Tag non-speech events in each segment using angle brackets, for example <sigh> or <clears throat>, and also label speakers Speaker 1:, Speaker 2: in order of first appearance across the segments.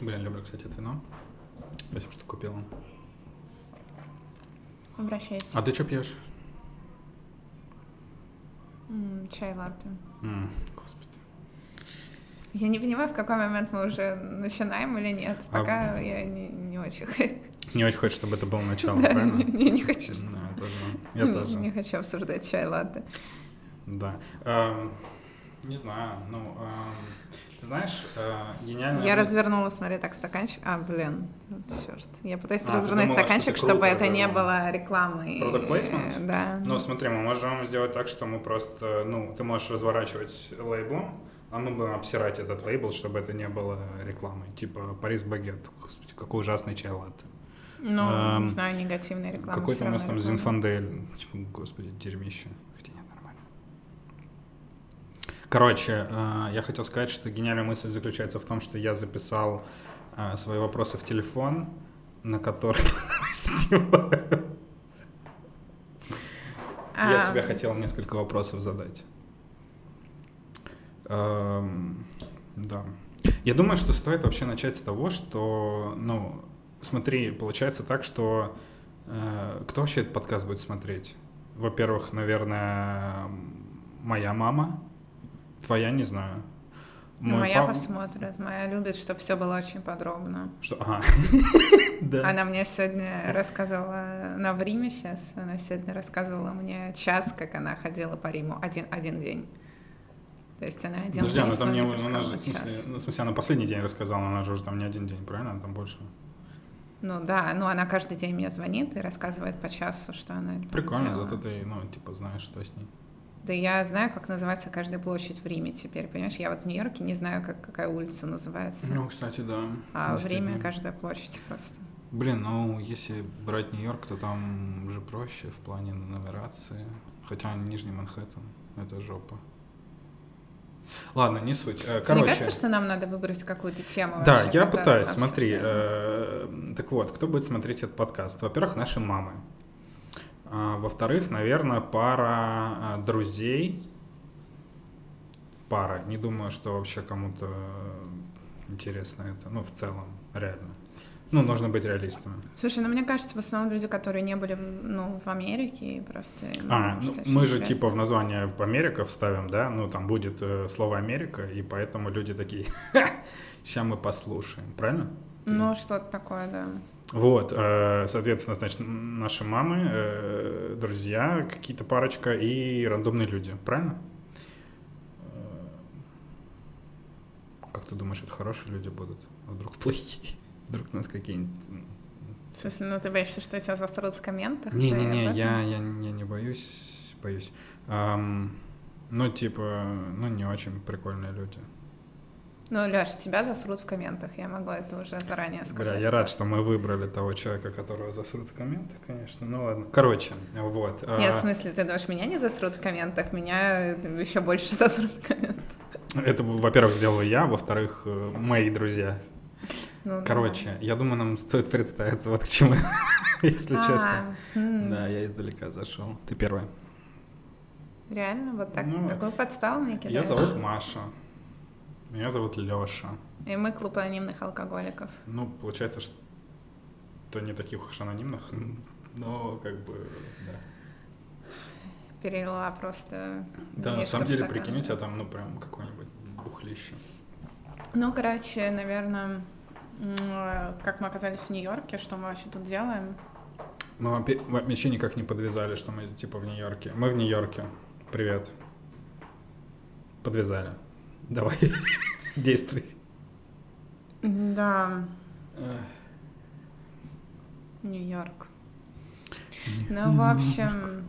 Speaker 1: Блин, люблю, кстати, это вино. Спасибо, что купила.
Speaker 2: Обращайтесь.
Speaker 1: А ты что пьешь?
Speaker 2: М, Чай латте.
Speaker 1: М, Господи.
Speaker 2: Я не понимаю, в какой момент мы уже начинаем или нет.
Speaker 1: А-
Speaker 2: Пока я не, не очень. <laughs>
Speaker 1: Не очень хочешь, чтобы это было начало, <laughs>
Speaker 2: Да,
Speaker 1: правильно?
Speaker 2: не, не- хочу.
Speaker 1: Да, я тоже.
Speaker 2: Не хочу обсуждать чай латте.
Speaker 1: Да. Эм, Не знаю, ну, эм, ты знаешь, э, гениально...
Speaker 2: Я развернула, смотри, так стаканчик. А, блин, черт. Я пытаюсь
Speaker 1: А,
Speaker 2: развернуть
Speaker 1: думала,
Speaker 2: стаканчик, чтобы это не было рекламой.
Speaker 1: Product placement?
Speaker 2: Да.
Speaker 1: Ну, смотри, мы можем сделать так, что мы просто, ну, ты можешь разворачивать лейблом, а мы будем обсирать этот лейбл, чтобы это не было рекламой. Типа Парис Багет. Господи, какой ужасный чай латте.
Speaker 2: Ну,
Speaker 1: эм,
Speaker 2: не знаю, негативная реклама.
Speaker 1: Какой-то у нас там
Speaker 2: реклама.
Speaker 1: Зинфандель. Типа, господи, дерьмище. Хотя нет, нормально. Короче, э, я хотел сказать, что гениальная мысль заключается в том, что я записал э, свои вопросы в телефон, на который <laughs> снимаю. Я
Speaker 2: А,
Speaker 1: тебе хотел несколько вопросов задать. Да. Я думаю, что стоит вообще начать с того, что, ну, смотри, получается так, что э, кто вообще этот подкаст будет смотреть? Во-первых, наверное, моя мама, твоя не знаю. Мой
Speaker 2: моя
Speaker 1: пап-
Speaker 2: посмотрит. Моя любит, чтобы все было очень подробно.
Speaker 1: Что? Ага. <laughs> Да.
Speaker 2: Она мне сегодня рассказывала, она в Риме сейчас, она сегодня рассказывала мне час, как она ходила по Риму, один, один день. То есть она один
Speaker 1: Подожди,
Speaker 2: день
Speaker 1: она там не, она же, в смысле, ну, в смысле, она последний день рассказала, она же уже там не один день, правильно? Она там больше.
Speaker 2: Ну да, ну она каждый день мне звонит и рассказывает по часу, что она
Speaker 1: Прикольно,
Speaker 2: делала.
Speaker 1: зато ты, ну, типа, знаешь, что с ней.
Speaker 2: Да я знаю, как называется каждая площадь в Риме теперь, понимаешь? Я вот в Нью-Йорке не знаю, как, какая улица называется.
Speaker 1: Ну, кстати, да.
Speaker 2: а в Риме каждая площадь просто.
Speaker 1: Блин, ну, если брать Нью-Йорк, то там уже проще в плане нумерации. Хотя Нижний Манхэттен — это жопа. Ладно, не суть. Э,
Speaker 2: Тебе не
Speaker 1: Короче,
Speaker 2: кажется, что нам надо выбрать какую-то тему?
Speaker 1: да,
Speaker 2: вообще,
Speaker 1: я пытаюсь, смотри. э, Так вот, кто будет смотреть этот подкаст? Во-первых, наши мамы. А, Во-вторых, наверное, пара э, друзей. Пара. Не думаю, что вообще кому-то интересно это. Ну, в целом, реально. Ну, нужно быть реалистами.
Speaker 2: Слушай, ну мне кажется, в основном люди, которые не были ну, в Америке, и просто... им,
Speaker 1: А, ну,
Speaker 2: очень
Speaker 1: мы же типа в название Америка вставим, да? Ну, там будет э, слово Америка, и поэтому люди такие, сейчас мы послушаем, правильно?
Speaker 2: Ну, что-то такое, да.
Speaker 1: Вот, э, соответственно, значит, наши мамы, э, друзья, какие-то парочка и рандомные люди, правильно? Э, Как ты думаешь, это хорошие люди будут? А вдруг плохие? Вдруг нас какие-нибудь...
Speaker 2: В смысле, ну ты боишься, что тебя засрут в комментах?
Speaker 1: Не-не-не, я, я, я не боюсь, боюсь. Ам, ну, типа, ну, не очень прикольные люди.
Speaker 2: Ну, Леш, тебя засрут в комментах, я могу это уже заранее сказать.
Speaker 1: Бля, я рад, что мы выбрали того человека, которого засрут в комментах, конечно. Ну ладно. Короче, вот. а,
Speaker 2: Нет, в смысле, ты думаешь, меня не засрут в комментах, меня еще больше <laughs> засрут в комментах.
Speaker 1: Это, во-первых, сделал я, во-вторых, э, мои друзья.
Speaker 2: Ну,
Speaker 1: Короче, я думаю, нам стоит представиться вот к чему, <laughs> если
Speaker 2: да.
Speaker 1: честно.
Speaker 2: А, м,
Speaker 1: Да, я издалека зашел. Ты первая.
Speaker 2: Реально, вот так,
Speaker 1: Ну,
Speaker 2: такую подставу мне
Speaker 1: Я
Speaker 2: кидаешь?
Speaker 1: зовут Маша. Меня зовут Леша.
Speaker 2: И мы клуб анонимных алкоголиков.
Speaker 1: Ну, получается, что не таких уж анонимных, <laughs> но как бы, да.
Speaker 2: Перелила просто
Speaker 1: Да, на самом деле,
Speaker 2: стакан.
Speaker 1: прикинь, у тебя там, ну, прям какое-нибудь бухлище.
Speaker 2: Ну, короче, наверное, как мы оказались в Нью-Йорке, что мы вообще тут делаем?
Speaker 1: Мы вообще никак не подвязали, что мы, типа, в Нью-Йорке. Мы в Нью-Йорке. Привет. Подвязали. Давай, <laughs> действуй.
Speaker 2: Да, Нью-Йорк. Ну, в общем,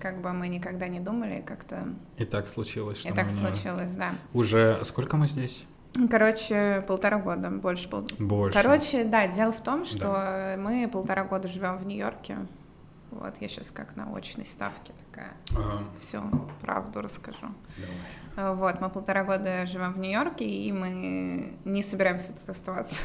Speaker 2: как бы мы никогда не думали, как-то
Speaker 1: И так случилось, что
Speaker 2: и так случилось, да.
Speaker 1: Уже сколько мы здесь?
Speaker 2: Короче, полтора года, больше пол...
Speaker 1: Больше.
Speaker 2: Короче, да, дело в том, что мы полтора года живем в Нью-Йорке. Вот, я сейчас как на очной ставке такая
Speaker 1: Ага,
Speaker 2: всю правду расскажу.
Speaker 1: давай.
Speaker 2: Вот, мы полтора года живем в Нью-Йорке, и мы не собираемся тут оставаться.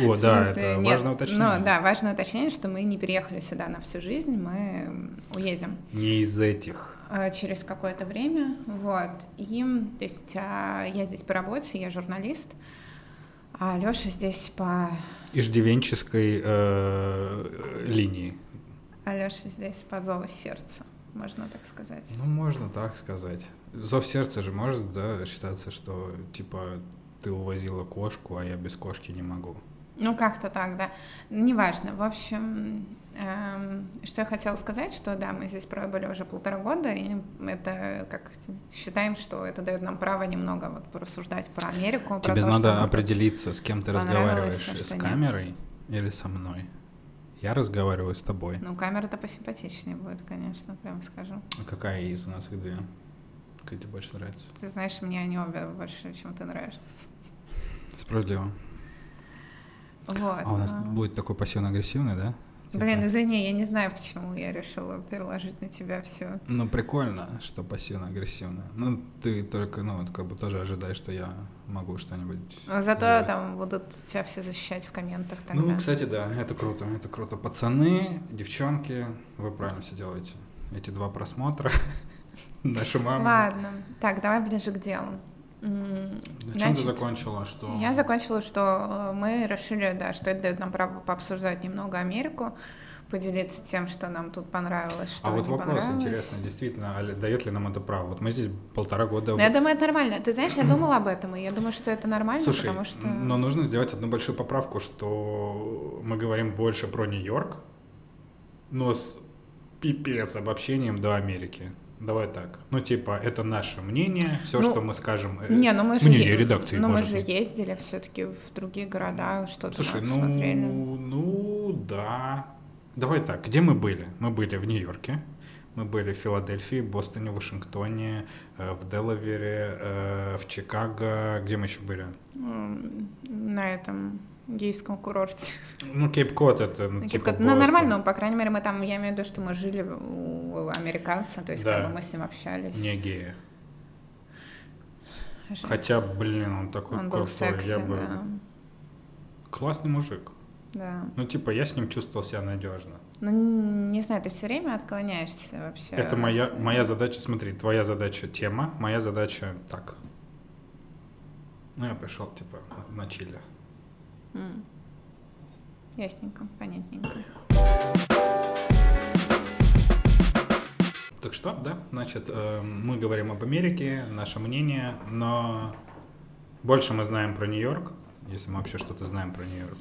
Speaker 1: О, да, это
Speaker 2: нет,
Speaker 1: важное уточнение.
Speaker 2: Ну, да, важное уточнение, что мы не переехали сюда на всю жизнь, мы уедем
Speaker 1: Не из этих.
Speaker 2: Э, через какое-то время, вот. И, то есть, а, я здесь по работе, я журналист, а Лёша здесь по...
Speaker 1: Иждивенческой э, линии.
Speaker 2: А Лёша здесь по зову сердца, можно так сказать.
Speaker 1: Ну, можно так сказать. Зов сердца же может, да, считаться, что, типа, ты увозила кошку, а я без кошки не могу.
Speaker 2: Ну, как-то так, да. Неважно. В общем, что я хотела сказать, что да, мы здесь пробыли уже полтора года, и это как считаем, что это дает нам право немного вот порассуждать про Америку. про
Speaker 1: Тебе
Speaker 2: то,
Speaker 1: надо
Speaker 2: что
Speaker 1: определиться, с кем ты разговариваешь,
Speaker 2: а
Speaker 1: с
Speaker 2: нет.
Speaker 1: камерой или со мной. Я разговариваю с тобой.
Speaker 2: Ну, камера-то посимпатичнее будет, конечно, прямо скажу.
Speaker 1: А какая из у нас их две? Какая тебе больше нравится?
Speaker 2: Ты знаешь, мне они обе больше, чем ты нравишься.
Speaker 1: Справедливо.
Speaker 2: Вот.
Speaker 1: А у нас
Speaker 2: а.
Speaker 1: будет такой пассивно-агрессивный, да? Типа?
Speaker 2: Блин, извини, я не знаю, почему я решила переложить на тебя все.
Speaker 1: Ну, прикольно, что пассивно-агрессивно. Ну, ты только, ну, вот как бы тоже ожидаешь, что я могу что-нибудь
Speaker 2: Зато
Speaker 1: сделать.
Speaker 2: там будут тебя все защищать в комментах тогда.
Speaker 1: Ну, кстати, да, это круто, это круто. Пацаны, девчонки, вы правильно все делаете. Эти два просмотра, <laughs> наша мама.
Speaker 2: Ладно. Так, давай ближе к делу.
Speaker 1: На чем ты
Speaker 2: значит,
Speaker 1: закончила, что...
Speaker 2: Я закончила, что э, мы решили, да, что это дает нам право пообсуждать немного Америку, поделиться тем, что нам тут понравилось, что
Speaker 1: А вот вопрос интересный, действительно, а дает ли нам это право? Вот мы здесь полтора года...
Speaker 2: Ну, я думаю, это нормально. Ты знаешь, я думала об этом, и я думаю, что это нормально,
Speaker 1: Слушай,
Speaker 2: потому что...
Speaker 1: но нужно сделать одну большую поправку, что мы говорим больше про Нью-Йорк, но с пипец обобщением до Америки. Давай так. Ну, типа, это наше мнение, все,
Speaker 2: Ну,
Speaker 1: что мы скажем. э,
Speaker 2: Не, ну мы же,
Speaker 1: мнение
Speaker 2: е-
Speaker 1: редакции,
Speaker 2: ну, мы же
Speaker 1: быть.
Speaker 2: ездили все-таки в другие города, что-то
Speaker 1: Слушай, ну,
Speaker 2: смотрели.
Speaker 1: ну, да. Давай так, где мы были? Мы были в Нью-Йорке, мы были в Филадельфии, Бостоне, Вашингтоне, э, в Делавере, э, в Чикаго. Где мы еще были?
Speaker 2: На этом гейском курорте.
Speaker 1: Ну, Кейп-Кот это, ну,
Speaker 2: Ну,
Speaker 1: типа
Speaker 2: типа, ну, нормально, ну, по крайней мере, мы там, я имею в виду, что мы жили у американца, то есть
Speaker 1: Да.
Speaker 2: как бы мы с ним общались.
Speaker 1: Не гея.
Speaker 2: Жаль.
Speaker 1: Хотя, блин, он такой
Speaker 2: Он был
Speaker 1: крутой.
Speaker 2: секси,
Speaker 1: я бы...
Speaker 2: да.
Speaker 1: Классный мужик.
Speaker 2: да.
Speaker 1: Ну, типа, я с ним чувствовал себя надежно.
Speaker 2: Ну, не знаю, ты все время отклоняешься вообще.
Speaker 1: Это моя, моя задача, смотри, твоя задача тема, моя задача так. Ну, я пришел, типа, на чиле.
Speaker 2: М. Ясненько, понятненько.
Speaker 1: Так что, да, значит, э, мы говорим об Америке, наше мнение, но больше мы знаем про Нью-Йорк, если мы вообще что-то знаем про Нью-Йорк.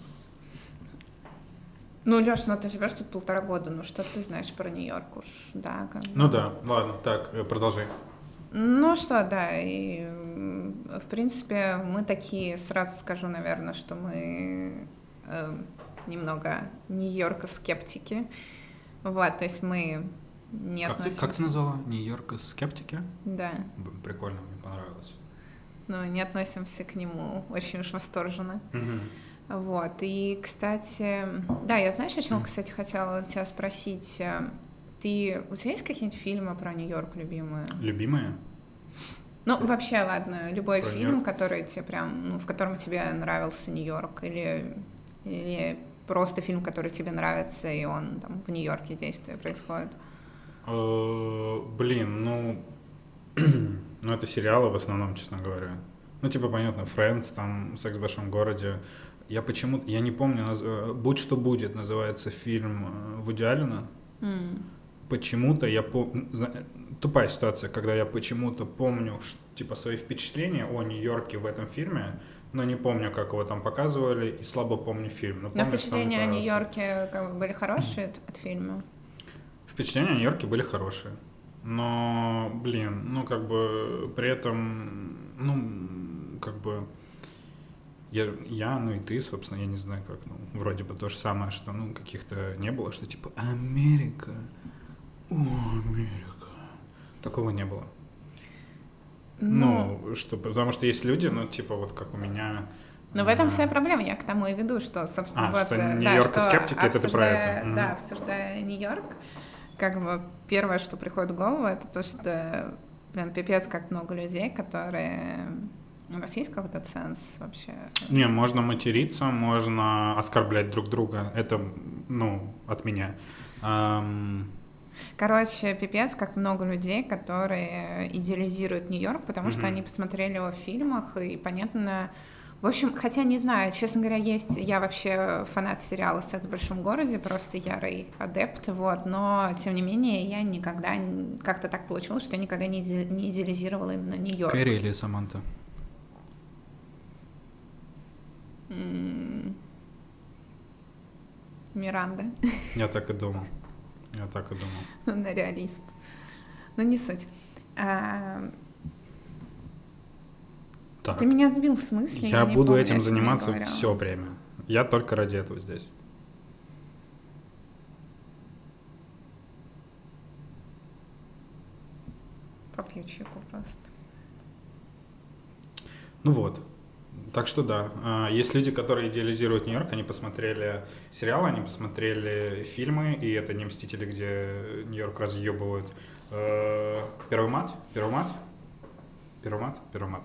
Speaker 2: Ну, Леш, ну ты живешь тут полтора года, ну что ты знаешь про Нью-Йорк уж, да? как.
Speaker 1: Ну да, ладно, так, э, продолжай.
Speaker 2: Ну что, да, и в принципе мы такие, сразу скажу, наверное, что мы э, немного Нью-Йорка скептики. Вот, то есть мы не
Speaker 1: Как ты,
Speaker 2: относимся...
Speaker 1: как ты назвала? Нью-Йорк скептики?
Speaker 2: Да,
Speaker 1: Прикольно, мне понравилось.
Speaker 2: но не относимся к нему очень уж восторженно. Вот, и, кстати, да, я знаешь, о чем, <clears throat> кстати, хотела тебя спросить? Ты, у тебя есть какие-нибудь фильмы про Нью-Йорк любимые?
Speaker 1: Любимые?
Speaker 2: Ну, вообще, ладно, любой
Speaker 1: Про
Speaker 2: фильм,
Speaker 1: Нью-Йорк?
Speaker 2: который тебе прям, ну, в котором тебе нравился Нью-Йорк, или, или просто фильм, который тебе нравится, и он там в Нью-Йорке действие происходит.
Speaker 1: Э, Блин, ну... <clears throat> Ну, это сериалы в основном, честно говоря. Ну, типа, понятно, Friends, там, «Секс в большом городе». Я почему-то... Я не помню, наз- э, «Будь что будет» называется фильм э, Вуди Аллена.
Speaker 2: М.
Speaker 1: Почему-то я помню... Тупая ситуация, когда я почему-то помню, типа, свои впечатления о Нью-Йорке в этом фильме, но не помню, как его там показывали, и слабо помню фильм. Но,
Speaker 2: Но
Speaker 1: помню, мне
Speaker 2: впечатления о. Нью-Йорке как бы были хорошие от, от фильма?
Speaker 1: Впечатления о Нью-Йорке были хорошие. Но, блин, ну, как бы, при этом, ну, как бы, я, я, ну и ты, собственно, я не знаю, как, ну, вроде бы то же самое, что, ну, каких-то не было, что типа Америка, о, Америка. Такого не было. Ну, что, потому что есть люди, ну, типа, вот как у меня.
Speaker 2: Но в этом вся проблема, я к тому и веду, что, собственно,
Speaker 1: А,
Speaker 2: вот,
Speaker 1: что
Speaker 2: э, да,
Speaker 1: Нью-Йорк и
Speaker 2: что
Speaker 1: скептики, это ты про это.
Speaker 2: Да, обсуждая Нью-Йорк, как бы первое, что приходит в голову, это то, что, блин, пипец, как много людей, которые У вас есть какой-то ценз вообще?
Speaker 1: Не, можно материться, можно оскорблять друг друга. Это, ну, от меня.
Speaker 2: Короче, пипец, как много людей, которые идеализируют Нью-Йорк, потому что
Speaker 1: Мгм.
Speaker 2: они посмотрели его в фильмах, и понятно... В общем, хотя не знаю, честно говоря, есть... Я вообще фанат сериала «Секс в большом городе», просто ярый адепт, вот, но, тем не менее, я никогда... Как-то так получилось, что я никогда не, не идеализировала именно Нью-Йорк.
Speaker 1: Кэрри или Саманта?
Speaker 2: М, Миранда.
Speaker 1: Я так и думал. Я так и думал.
Speaker 2: Она реалист. Но не суть. А,
Speaker 1: Так,
Speaker 2: Ты меня сбил с мысли.
Speaker 1: я
Speaker 2: не
Speaker 1: буду
Speaker 2: помню,
Speaker 1: этим
Speaker 2: я
Speaker 1: заниматься все время. Я только ради этого здесь.
Speaker 2: Попью чайку просто.
Speaker 1: Ну вот. Так что да, А, есть люди, которые идеализируют Нью-Йорк, они посмотрели сериалы, они посмотрели фильмы, и это не «Мстители», где Нью-Йорк разъебывают. Э, Первый мат? Первый мат? Первый мат? Первый мат.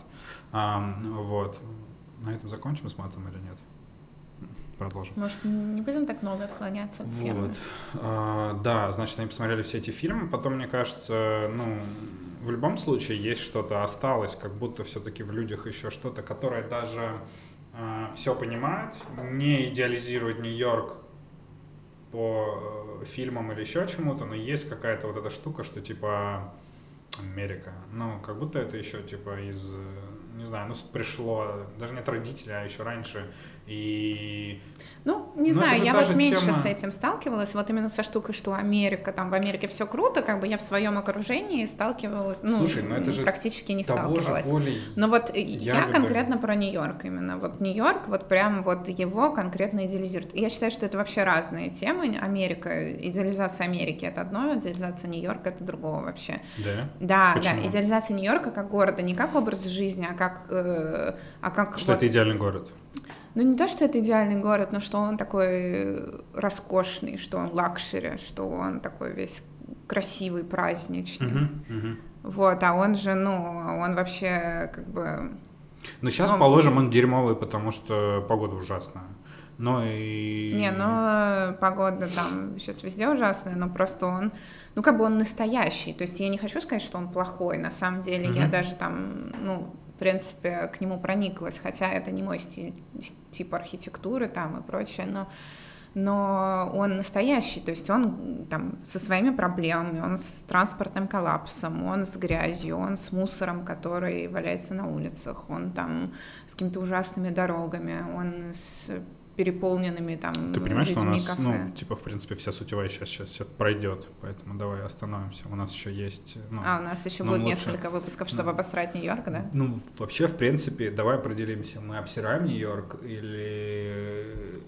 Speaker 1: А, Вот. На этом закончим с матом или нет? Продолжим.
Speaker 2: Может, не будем так много отклоняться от темы?
Speaker 1: Вот. А, да, значит, они посмотрели все эти фильмы. Потом, мне кажется, ну, в любом случае есть что-то осталось, как будто все-таки в людях еще что-то, которое даже все понимает, не идеализирует Нью-Йорк по э, фильмам или еще чему-то, но есть какая-то вот эта штука, что типа Америка. Ну, как будто это еще типа из, э, не знаю, ну, пришло, даже не от родителей, а еще раньше. И
Speaker 2: Ну, не
Speaker 1: Ну,
Speaker 2: знаю,
Speaker 1: же
Speaker 2: я вот
Speaker 1: же
Speaker 2: меньше
Speaker 1: тема.
Speaker 2: с этим сталкивалась, вот именно со штукой, что Америка, там в Америке все круто, как бы я в своем окружении сталкивалась, ну,
Speaker 1: Слушай, ну это же
Speaker 2: практически не
Speaker 1: же
Speaker 2: сталкивалась.
Speaker 1: поля
Speaker 2: Но вот я
Speaker 1: ягоды.
Speaker 2: конкретно про Нью-Йорк именно. Вот Нью-Йорк, вот прям вот его конкретно идеализирует. И я считаю, что это вообще разные темы. Америка, идеализация Америки — это одно, идеализация Нью-Йорка — это другого вообще.
Speaker 1: Да?
Speaker 2: Да,
Speaker 1: Почему?
Speaker 2: да, идеализация Нью-Йорка как города, не как образ жизни, а как, э, а как
Speaker 1: Что
Speaker 2: вот-
Speaker 1: это идеальный город.
Speaker 2: Ну, не то, что это идеальный город, но что он такой э, роскошный, что он luxury, что он такой весь красивый, праздничный.
Speaker 1: Мгм, мгм.
Speaker 2: Вот, а он же, ну, он вообще как бы...
Speaker 1: Но сейчас,
Speaker 2: Ну,
Speaker 1: положим, он дерьмовый, потому что погода ужасная. Но и...
Speaker 2: Не, ну, погода там сейчас везде ужасная, но просто он, ну, как бы он настоящий. То есть я не хочу сказать, что он плохой. На самом деле я
Speaker 1: Мгм.
Speaker 2: даже там, ну, в принципе, к нему прониклась, хотя это не мой стиль, тип архитектуры там и прочее, но но он настоящий, то есть он там со своими проблемами, он с транспортным коллапсом, он с грязью, он с мусором, который валяется на улицах, он там с какими-то ужасными дорогами, он с переполненными там
Speaker 1: Ты понимаешь, что у нас,
Speaker 2: кафе.
Speaker 1: ну, типа, в принципе, вся сутевая сейчас, сейчас все пройдет, поэтому давай остановимся. У нас еще есть... Ну,
Speaker 2: а, у нас еще будет
Speaker 1: лучше.
Speaker 2: несколько выпусков, чтобы
Speaker 1: Да.
Speaker 2: обосрать Нью-Йорк, да?
Speaker 1: Ну, вообще, в принципе, давай определимся, мы обсираем Нью-Йорк или,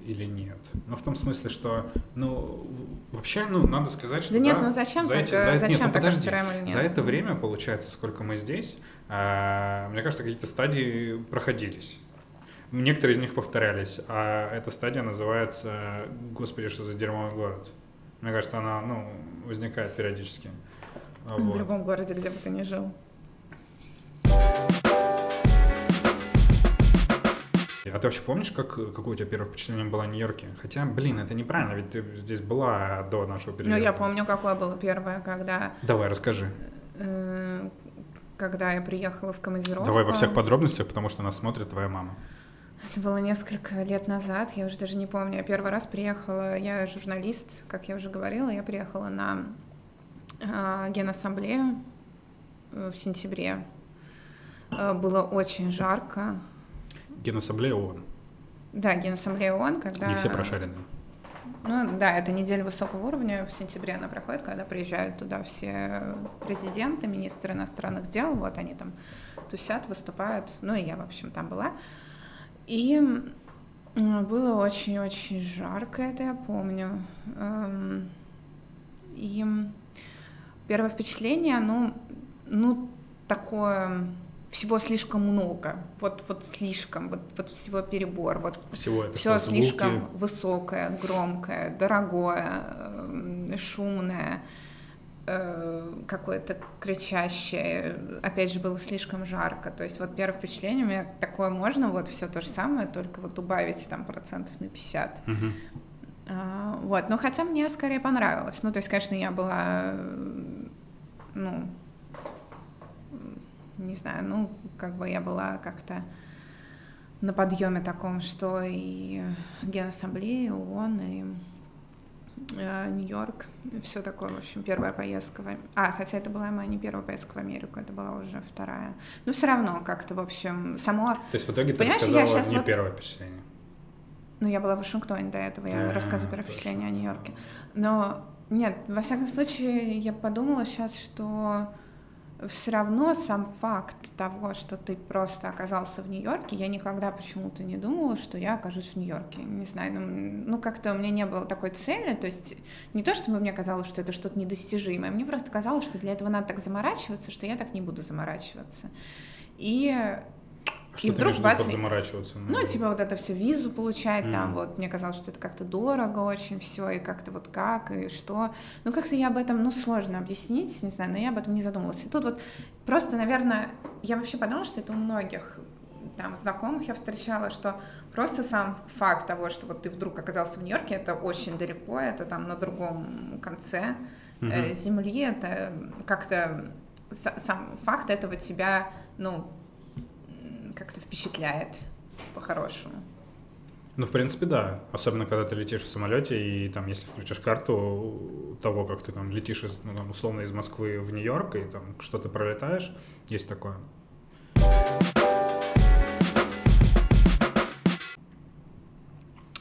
Speaker 1: или нет. Ну, в том смысле, что, ну, вообще, ну, надо сказать, что...
Speaker 2: Да нет, ну зачем
Speaker 1: за
Speaker 2: так,
Speaker 1: эти-
Speaker 2: э,
Speaker 1: за- нет,
Speaker 2: зачем
Speaker 1: ну,
Speaker 2: так
Speaker 1: подожди,
Speaker 2: обсираем или нет?
Speaker 1: За это время, получается, сколько мы здесь, а, мне кажется, какие-то стадии проходились. Некоторые из них повторялись, а эта стадия называется «Господи, что за дерьмовый город». Мне кажется, она, ну, возникает периодически.
Speaker 2: В
Speaker 1: вот.
Speaker 2: любом городе, где бы ты ни жил.
Speaker 1: А ты вообще помнишь, как, какое у тебя первое впечатление было о Нью-Йорке? Хотя, блин, это неправильно, ведь ты здесь была до нашего
Speaker 2: Ну,
Speaker 1: переезда.
Speaker 2: я помню, какое было первое, когда,
Speaker 1: Давай, расскажи.
Speaker 2: э, когда я приехала в командировку.
Speaker 1: Давай во всех подробностях, потому что нас смотрит твоя мама.
Speaker 2: Это было несколько лет назад, я уже даже не помню. Я первый раз приехала, я журналист, как я уже говорила, я приехала на э, генассамблею в сентябре. Э, было очень жарко.
Speaker 1: Генассамблея ООН.
Speaker 2: Да, генассамблея ООН, когда...
Speaker 1: Не все прошарены.
Speaker 2: Ну да, это неделя высокого уровня, в сентябре она проходит, когда приезжают туда все президенты, министры иностранных дел, вот они там тусят, выступают, ну и я, в общем, там была. И было очень-очень жарко, это я помню. Эм, И первое впечатление, ну, ну такое, всего слишком много, вот, вот слишком, вот, вот всего перебор, вот
Speaker 1: Всего это
Speaker 2: все
Speaker 1: что, звуки?
Speaker 2: слишком высокое, громкое, дорогое, эм, шумное. Э, какое-то кричащее, опять же, было слишком жарко. То есть вот первое впечатление у меня такое можно, вот все то же самое, только вот убавить там процентов на 50.
Speaker 1: Мгм.
Speaker 2: А, вот, но хотя мне скорее понравилось. Ну, то есть, конечно, я была, ну, не знаю, ну, как бы я была как-то на подъеме таком, что и Генассамблея, ООН, и Нью-Йорк, все такое, в общем, первая поездка в А, хотя это была моя не первая поездка в Америку, это была уже вторая. Но все равно как-то, в общем, само...
Speaker 1: То есть в итоге ты
Speaker 2: Понимаешь, я
Speaker 1: рассказала
Speaker 2: щас
Speaker 1: не
Speaker 2: вот-
Speaker 1: первое впечатление.
Speaker 2: Ну, я была в Вашингтоне до этого, я
Speaker 1: А,
Speaker 2: рассказываю первое впечатление о Нью-Йорке. Но нет, во всяком случае, я подумала сейчас, что все равно сам факт того, что ты просто оказался в Нью-Йорке, я никогда почему-то не думала, что я окажусь в Нью-Йорке. Не знаю, ну, ну как-то у меня не было такой цели, то есть не то, чтобы мне казалось, что это что-то недостижимое, мне просто казалось, что для этого надо так заморачиваться, что я так не буду заморачиваться. И
Speaker 1: Что
Speaker 2: И вдруг бац,
Speaker 1: заморачиваться?
Speaker 2: ну, типа вот это все визу получать, там
Speaker 1: Мгм.
Speaker 2: вот, мне казалось, что это как-то дорого очень все, и как-то вот как, и что. Ну, как-то я об этом, ну, сложно объяснить, не знаю, но я об этом не задумывалась. И тут вот просто, наверное, я вообще подумала, что это у многих там знакомых я встречала, что просто сам факт того, что вот ты вдруг оказался в Нью-Йорке, это очень далеко, это там на другом конце
Speaker 1: Мгм.
Speaker 2: земли, это как-то са- сам факт этого тебя, ну, как-то впечатляет по-хорошему.
Speaker 1: Ну, в принципе, да. Особенно, когда ты летишь в самолете, и там, если включишь карту того, как ты там летишь, из, ну, там, условно, из Москвы в Нью-Йорк, и там что ты пролетаешь, есть такое.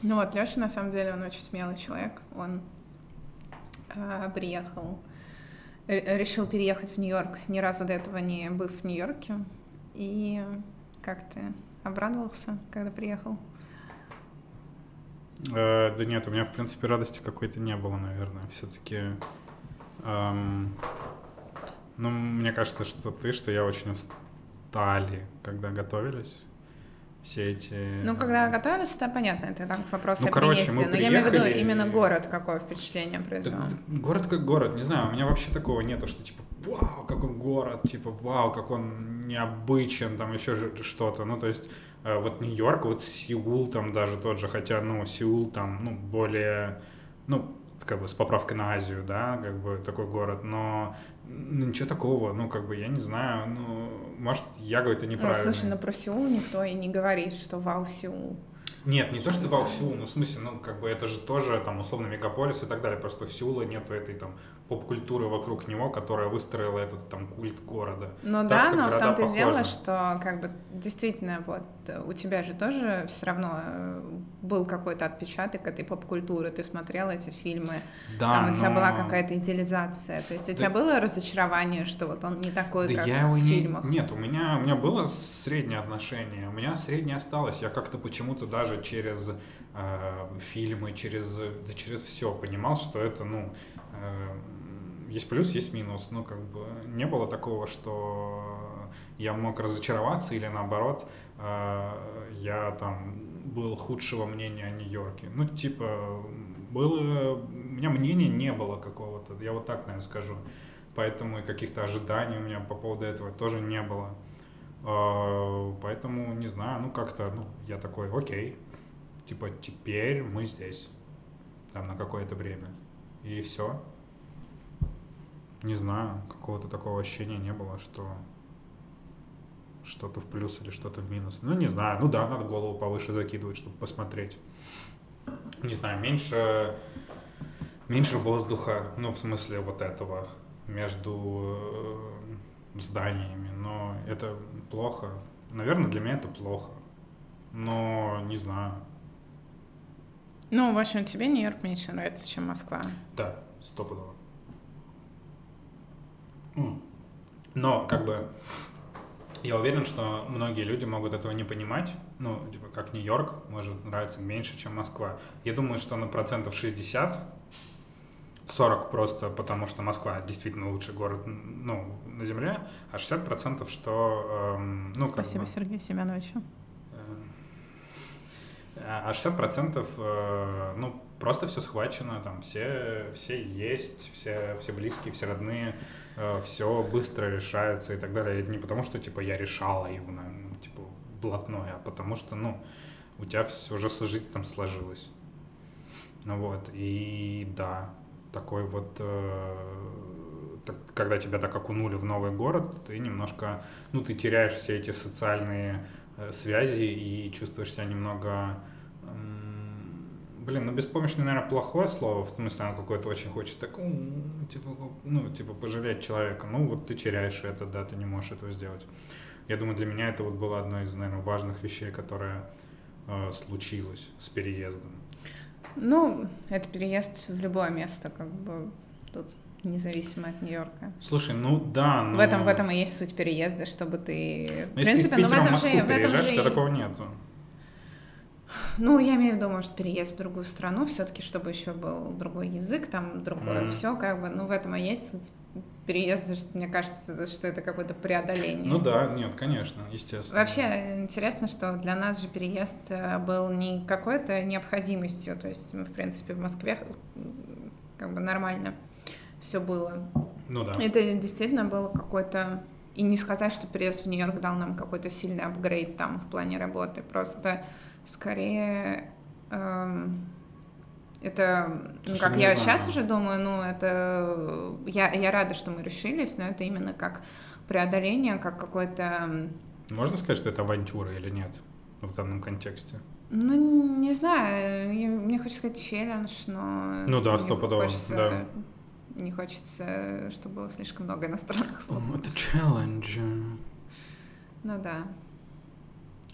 Speaker 2: Ну вот, Леша, на самом деле, он очень смелый человек. Он а, приехал, решил переехать в Нью-Йорк, ни разу до этого не быв в Нью-Йорке. И как ты обрадовался, когда приехал?
Speaker 1: Э, да нет, у меня, в принципе, радости какой-то не было, наверное. Все-таки... ну, мне кажется, что ты, что я очень устали, когда готовились. Все эти...
Speaker 2: Ну, когда готовились, это понятно, это там вопрос
Speaker 1: Ну,
Speaker 2: о
Speaker 1: короче,
Speaker 2: приезде.
Speaker 1: мы
Speaker 2: Но я имею в виду именно город, какое впечатление произвел.
Speaker 1: Да, Город как город, не знаю, у меня вообще такого нету, что типа, вау, какой город, типа, вау, как он необычен, там еще что-то. Ну, то есть, э, вот Нью-Йорк, вот Сеул там даже тот же, хотя, ну, Сеул там, ну, более, ну, как бы с поправкой на Азию, да, как бы такой город, но ну, ничего такого, ну, как бы, я не знаю, ну, может, я говорю, это
Speaker 2: Ну,
Speaker 1: неправильно.
Speaker 2: слушай, ну про Сеул никто и не говорит, что вау, Сеул.
Speaker 1: Нет, не то, что вау Сеул, ну, в смысле, ну, как бы это же тоже, там, условно, мегаполис и так далее, просто у Сеула нету этой, там, поп-культуры вокруг него, которая выстроила этот, там, культ города.
Speaker 2: Ну
Speaker 1: Так-то
Speaker 2: да, но в том-то и дело, что как бы действительно вот у тебя же тоже все равно э, был какой-то отпечаток этой поп-культуры, ты смотрел эти фильмы, там у тебя была какая-то идеализация, то есть у
Speaker 1: Да-
Speaker 2: тебя было разочарование, что вот он не такой,
Speaker 1: Да
Speaker 2: как
Speaker 1: я его
Speaker 2: в
Speaker 1: не...
Speaker 2: фильмах.
Speaker 1: Нет, у меня, у меня было среднее отношение. У меня среднее осталось. Я как-то почему-то даже через э, фильмы, через, да через все понимал, что это, ну, э, есть плюс, есть минус. Ну, как бы не было такого, что я мог разочароваться или наоборот, э, я там был худшего мнения о Нью-Йорке. Ну, типа, было... У меня мнения не было какого-то, я вот так, наверное, скажу. Поэтому и каких-то ожиданий у меня по поводу этого тоже не было. А, Поэтому, не знаю, ну как-то, ну, я такой, окей, типа, теперь мы здесь, там, на какое-то время. И все. Не знаю, какого-то такого ощущения не было, что что-то в плюс или что-то в минус. Ну, не знаю, ну да, надо голову повыше закидывать, чтобы посмотреть. Не знаю, меньше, меньше воздуха, ну, в смысле вот этого, между э, зданиями, но это плохо. Наверное, для меня это плохо. Но не знаю.
Speaker 2: Ну, в общем, тебе Нью-Йорк меньше нравится, чем Москва.
Speaker 1: Да, стопудово. Но, как бы, я уверен, что многие люди могут этого не понимать. Ну, типа, как Нью-Йорк может нравиться меньше, чем Москва. Я думаю, что на процентов 60, 40 просто потому, что Москва действительно лучший город ну, на Земле, а 60 процентов, что... эм, ну, как
Speaker 2: Спасибо
Speaker 1: бы,
Speaker 2: Сергею Семеновичу.
Speaker 1: э, а 60% э, ну, просто все схвачено, там все, все есть, все, все близкие, все родные, э, все быстро решается и так далее. Это не потому, что типа я решала его, ну, типа блатное, а потому что, ну, у тебя все уже с там сложилось. Ну вот, и да, такой вот, э, когда тебя так окунули в новый город, ты немножко, ну, ты теряешь все эти социальные э, связи и чувствуешь себя немного Блин, ну беспомощный, наверное, плохое слово, в смысле, оно какое-то очень хочет так, типа, ну, типа, пожалеть человека. Ну, вот ты теряешь это, да, ты не можешь этого сделать. Я думаю, для меня это вот было одно из, наверное, важных вещей, которое э, случилось с переездом.
Speaker 2: Ну, это переезд в любое место, как бы, тут независимо от Нью-Йорка.
Speaker 1: Слушай, ну да, но...
Speaker 2: В этом, в этом и есть суть переезда, чтобы ты...
Speaker 1: Но в принципе, Питера ну, в, этом же, в этом же... такого нету.
Speaker 2: Ну, я имею в виду, может, переезд в другую страну, все-таки, чтобы еще был другой язык, там другое mm-hmm. все, как бы, ну, в этом и есть переезд, мне кажется, что это какое-то преодоление.
Speaker 1: Ну да, нет, конечно, естественно.
Speaker 2: Вообще интересно, что для нас же переезд э, был не какой-то необходимостью, то есть мы, в принципе, в Москве как бы нормально все было.
Speaker 1: Ну да.
Speaker 2: Это действительно было какой-то и не сказать, что переезд в Нью-Йорк дал нам какой-то сильный апгрейд там в плане работы, просто скорее эм, это, ну, как я знаю. сейчас уже думаю, ну, это, я, я рада, что мы решились, но это именно как преодоление, как какой-то...
Speaker 1: Можно сказать, что это авантюра или нет в данном контексте?
Speaker 2: Ну, не знаю, мне хочется сказать челлендж, но...
Speaker 1: Ну да, стопудово, да.
Speaker 2: Не хочется, чтобы было слишком много иностранных слов.
Speaker 1: Это челлендж.
Speaker 2: Ну да.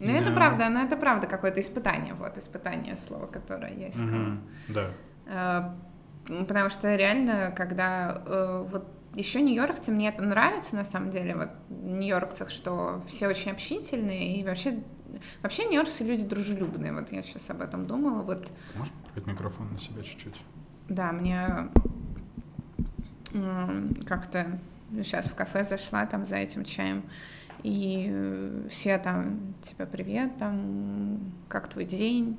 Speaker 2: Ну, да. это правда, но это правда какое-то испытание, вот, испытание слова, которое я искала. Угу,
Speaker 1: да.
Speaker 2: А, потому что реально, когда э, вот еще нью-йоркцы, мне это нравится на самом деле, вот нью-йоркцах, что все очень общительные и вообще вообще нью-йоркцы люди дружелюбные, вот я сейчас об этом думала, вот.
Speaker 1: Можешь поставить микрофон на себя чуть-чуть?
Speaker 2: Да, мне как-то сейчас в кафе зашла там за этим чаем, и э, все там, типа, привет, там, как твой день,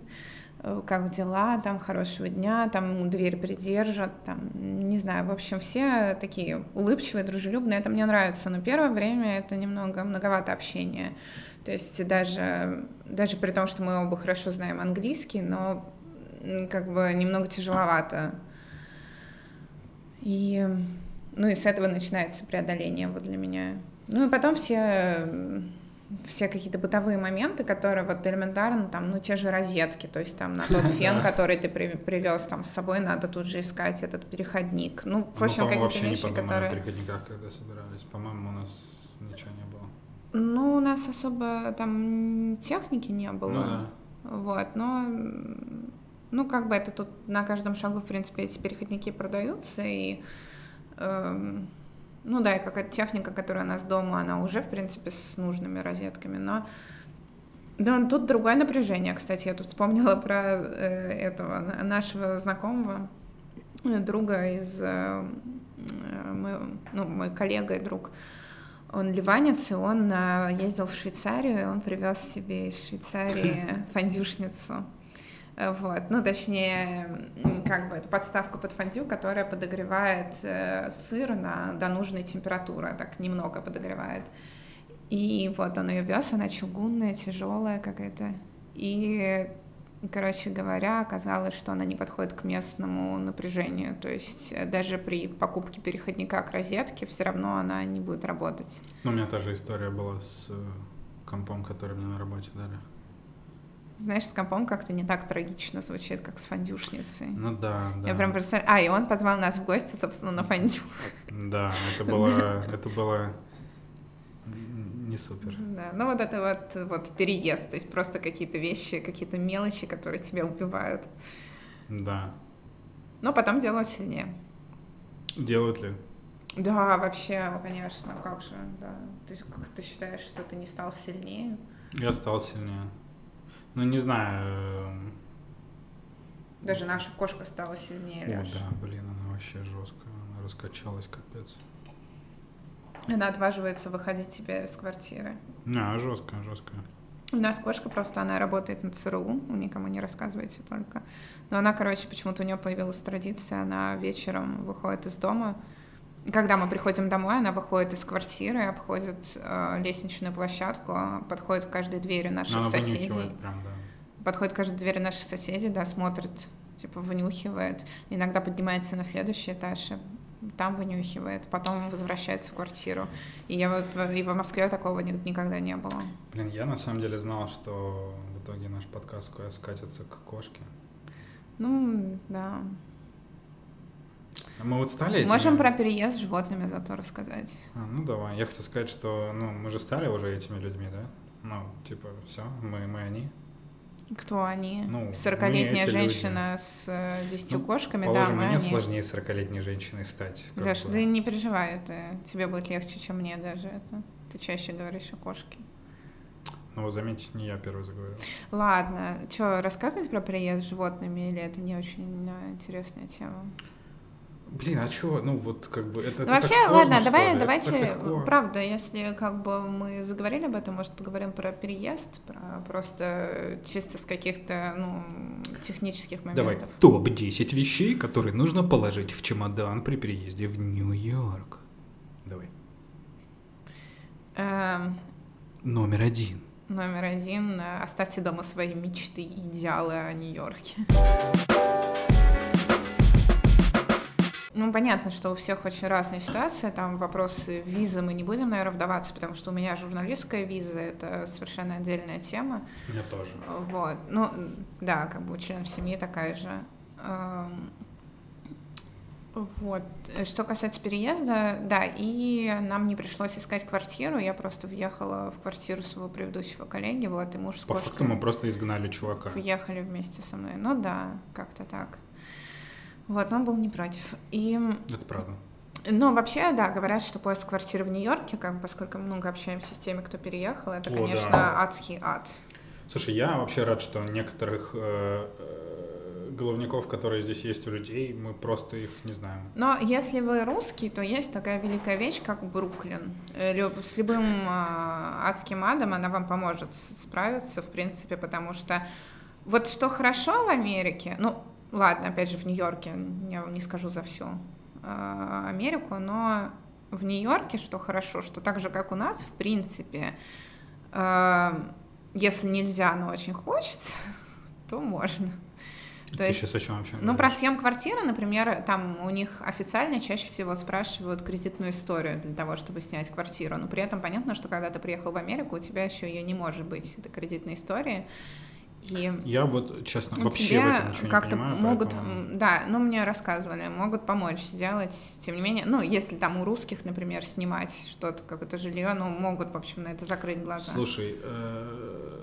Speaker 2: э, как дела, там, хорошего дня, там, дверь придержат, там, не знаю, в общем, все такие улыбчивые, дружелюбные, это мне нравится, но первое время это немного многовато общения, то есть даже, даже при том, что мы оба хорошо знаем английский, но как бы немного тяжеловато. И, ну и с этого начинается преодоление вот для меня. Ну и потом все все какие-то бытовые моменты, которые вот элементарно, там, ну, те же розетки, то есть там на тот <laughs> фен, который ты при, привез там с собой, надо тут же искать этот переходник. Ну, в общем, какие-то вещи,
Speaker 1: не
Speaker 2: которые...
Speaker 1: о переходниках, когда собирались. По-моему, у нас ничего не было.
Speaker 2: Ну, у нас особо там техники не было.
Speaker 1: Ну, да.
Speaker 2: Вот, но ну, как бы это тут на каждом шагу, в принципе, эти переходники продаются, и эм, ну да, и какая-то техника, которая у нас дома, она уже, в принципе, с нужными розетками, но да, тут другое напряжение, кстати, я тут вспомнила про э, этого нашего знакомого, э, друга из, э, э, мы, ну, мой коллега и друг, он ливанец, и он э, ездил в Швейцарию, и он привез себе из Швейцарии <laughs> фондюшницу. Вот, ну, точнее, как бы это подставка под фондю, которая подогревает э, сыр на, до нужной температуры, так немного подогревает. И вот он ее вез, она чугунная, тяжелая какая-то. И, короче говоря, оказалось, что она не подходит к местному напряжению. То есть э, даже при покупке переходника к розетке все равно она не будет работать.
Speaker 1: Ну, у меня та же история была с э, компом, который мне на работе дали.
Speaker 2: Знаешь, с компом как-то не так трагично звучит, как с фондюшницей.
Speaker 1: Ну да, да.
Speaker 2: Я прям представляю... А, и он позвал нас в гости, собственно, на фондю.
Speaker 1: Да, это было, это было не супер.
Speaker 2: Да, ну вот это вот, вот переезд, то есть просто какие-то вещи, какие-то мелочи, которые тебя убивают.
Speaker 1: Да.
Speaker 2: Но потом делают сильнее.
Speaker 1: Делают ли?
Speaker 2: Да, вообще, конечно, как же, да. Ты как ты считаешь, что ты не стал сильнее?
Speaker 1: Я стал сильнее. Ну, не знаю. Эм,
Speaker 2: Даже наша кошка стала сильнее,
Speaker 1: О, да, блин, она вообще жесткая. Она раскачалась, капец.
Speaker 2: Она отваживается выходить теперь из квартиры.
Speaker 1: Да, жесткая, жесткая.
Speaker 2: У нас кошка просто, она работает на ЦРУ, никому не рассказывайте только. Но она, короче, почему-то у нее появилась традиция, она вечером выходит из дома, когда мы приходим домой, она выходит из квартиры, обходит э, лестничную площадку, подходит к каждой двери наших
Speaker 1: Она
Speaker 2: соседей.
Speaker 1: прям, да.
Speaker 2: Подходит к каждой двери наших соседей, да, смотрит, типа вынюхивает. Иногда поднимается на следующий этаж, и там вынюхивает, потом возвращается в квартиру. И я вот и в Москве такого ни- никогда не было.
Speaker 1: Блин, я на самом деле знал, что в итоге наш подкаст ска- скатится к кошке.
Speaker 2: Ну, да.
Speaker 1: Мы вот стали этими-
Speaker 2: Можем про переезд с животными зато рассказать.
Speaker 1: А, ну давай, я хотел сказать, что ну, мы же стали уже этими людьми, да? Ну, типа, все, мы, мы они.
Speaker 2: Кто они?
Speaker 1: Ну, мы
Speaker 2: 40-летняя
Speaker 1: эти
Speaker 2: женщина с э, 10
Speaker 1: Ну,
Speaker 2: кошками, да,
Speaker 1: Положим,
Speaker 2: мы
Speaker 1: мне
Speaker 2: они.
Speaker 1: сложнее 40-летней женщиной стать.
Speaker 2: Леш,
Speaker 1: бы.
Speaker 2: ты не переживай, это тебе будет легче, чем мне даже это. Ты чаще говоришь о кошке.
Speaker 1: Ну, заметьте, не я первый заговорил.
Speaker 2: Ладно, что, рассказывать про приезд с животными или это не очень э, интересная тема?
Speaker 1: Блин, а чего? Ну, вот как бы это,
Speaker 2: Ну,
Speaker 1: это так
Speaker 2: вообще,
Speaker 1: сложно,
Speaker 2: ладно, давай,
Speaker 1: ли?
Speaker 2: Давайте,
Speaker 1: так легко.
Speaker 2: правда, если как бы мы заговорили об этом, может, поговорим про переезд, про просто чисто с каких-то, ну, технических
Speaker 1: Давай,
Speaker 2: моментов.
Speaker 1: топ-10 вещей, которые нужно положить в чемодан при переезде в Нью-Йорк. Давай.
Speaker 2: Эм,
Speaker 1: Номер один.
Speaker 2: номер один, э, оставьте дома свои мечты и идеалы о Нью-Йорке. Ну, понятно, что у всех очень разная ситуация, там вопросы визы мы не будем, наверное, вдаваться, потому что у меня журналистская виза, это совершенно отдельная тема.
Speaker 1: У меня тоже.
Speaker 2: Вот. Ну, да, как бы у членов семьи такая же. Эм, Вот. Что касается переезда, да, и нам не пришлось искать квартиру, я просто въехала в квартиру своего предыдущего коллеги, вот, и муж с
Speaker 1: По
Speaker 2: кошкой
Speaker 1: факту мы просто изгнали чувака.
Speaker 2: въехали вместе со мной. Ну да, как-то так. Вот, но он был не против. И
Speaker 1: Это правда.
Speaker 2: ну, вообще, да, говорят, что поиск квартиры в Нью-Йорке, как бы, поскольку много общаемся с теми, кто переехал, это,
Speaker 1: О,
Speaker 2: конечно,
Speaker 1: да.
Speaker 2: адский ад.
Speaker 1: Слушай, я вообще рад, что некоторых э, э, головников, которые здесь есть у людей, мы просто их не знаем.
Speaker 2: Но если вы русский, то есть такая великая вещь, как Бруклин. Э, С любым а, адским адом она вам поможет справиться, в принципе, потому что вот что хорошо в Америке, ну, ладно, опять же, в Нью-Йорке, я вам не скажу за всю а, Америку, но в Нью-Йорке что хорошо, что так же, как у нас, в принципе, а, если нельзя, но очень хочется, <laughs> то можно. То
Speaker 1: Ты
Speaker 2: есть
Speaker 1: сейчас о чем вообще
Speaker 2: ну, про
Speaker 1: говоришь?
Speaker 2: съем квартиры, например, там у них официально чаще всего спрашивают кредитную историю для того, чтобы снять квартиру. Но при этом понятно, что когда ты приехал в Америку, у тебя еще ее не может быть, это кредитная история. И
Speaker 1: Я вот, честно,
Speaker 2: ну,
Speaker 1: вообще в этом ничего не
Speaker 2: как-то
Speaker 1: понимаю,
Speaker 2: могут,
Speaker 1: поэтому-
Speaker 2: да, ну мне рассказывали, могут помочь сделать, тем не менее, ну если там у русских, например, снимать что-то, какое-то жилье, ну могут, в общем, на это закрыть глаза.
Speaker 1: Слушай, э,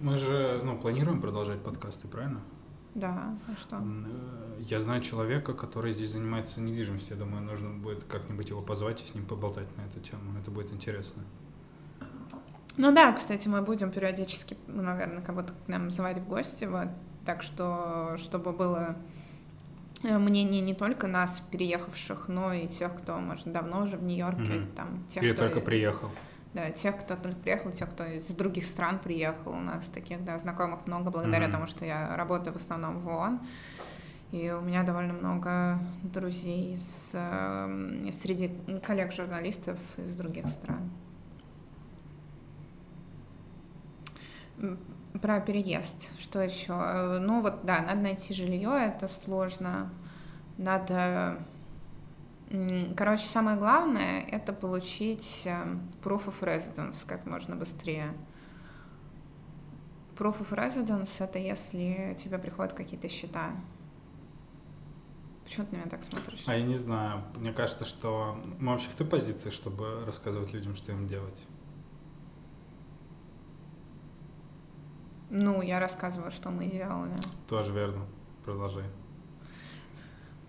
Speaker 1: мы же ну, планируем продолжать подкасты, правильно?
Speaker 2: Да, а что?
Speaker 1: Э, Я знаю человека, который здесь занимается недвижимостью. Я думаю, нужно будет как-нибудь его позвать и с ним поболтать на эту тему. Это будет интересно.
Speaker 2: Ну да, кстати, мы будем периодически, ну, наверное, кого-то к нам звать в гости, вот. Так что, чтобы было э, мнение не только нас, переехавших, но и тех, кто, может, давно уже в Нью-Йорке,
Speaker 1: Мгм.
Speaker 2: там, тех,
Speaker 1: Или
Speaker 2: кто...
Speaker 1: только приехал.
Speaker 2: Да, тех, кто только приехал, тех, кто из других стран приехал. У нас таких, да, знакомых много, благодаря
Speaker 1: Мгм.
Speaker 2: тому, что я работаю в основном в ООН. И у меня довольно много друзей из, эм, среди коллег-журналистов из других стран. Про переезд. Что еще? Э, Ну вот, да, надо найти жилье, это сложно. Надо... Короче, самое главное — это получить э, proof of residence как можно быстрее. Proof of residence — это если тебе приходят какие-то счета. Почему ты на меня так смотришь?
Speaker 1: А я не знаю. Мне кажется, что мы вообще в той позиции, чтобы рассказывать людям, что им делать.
Speaker 2: Ну, я рассказываю, что мы делали.
Speaker 1: Тоже верно. Продолжай.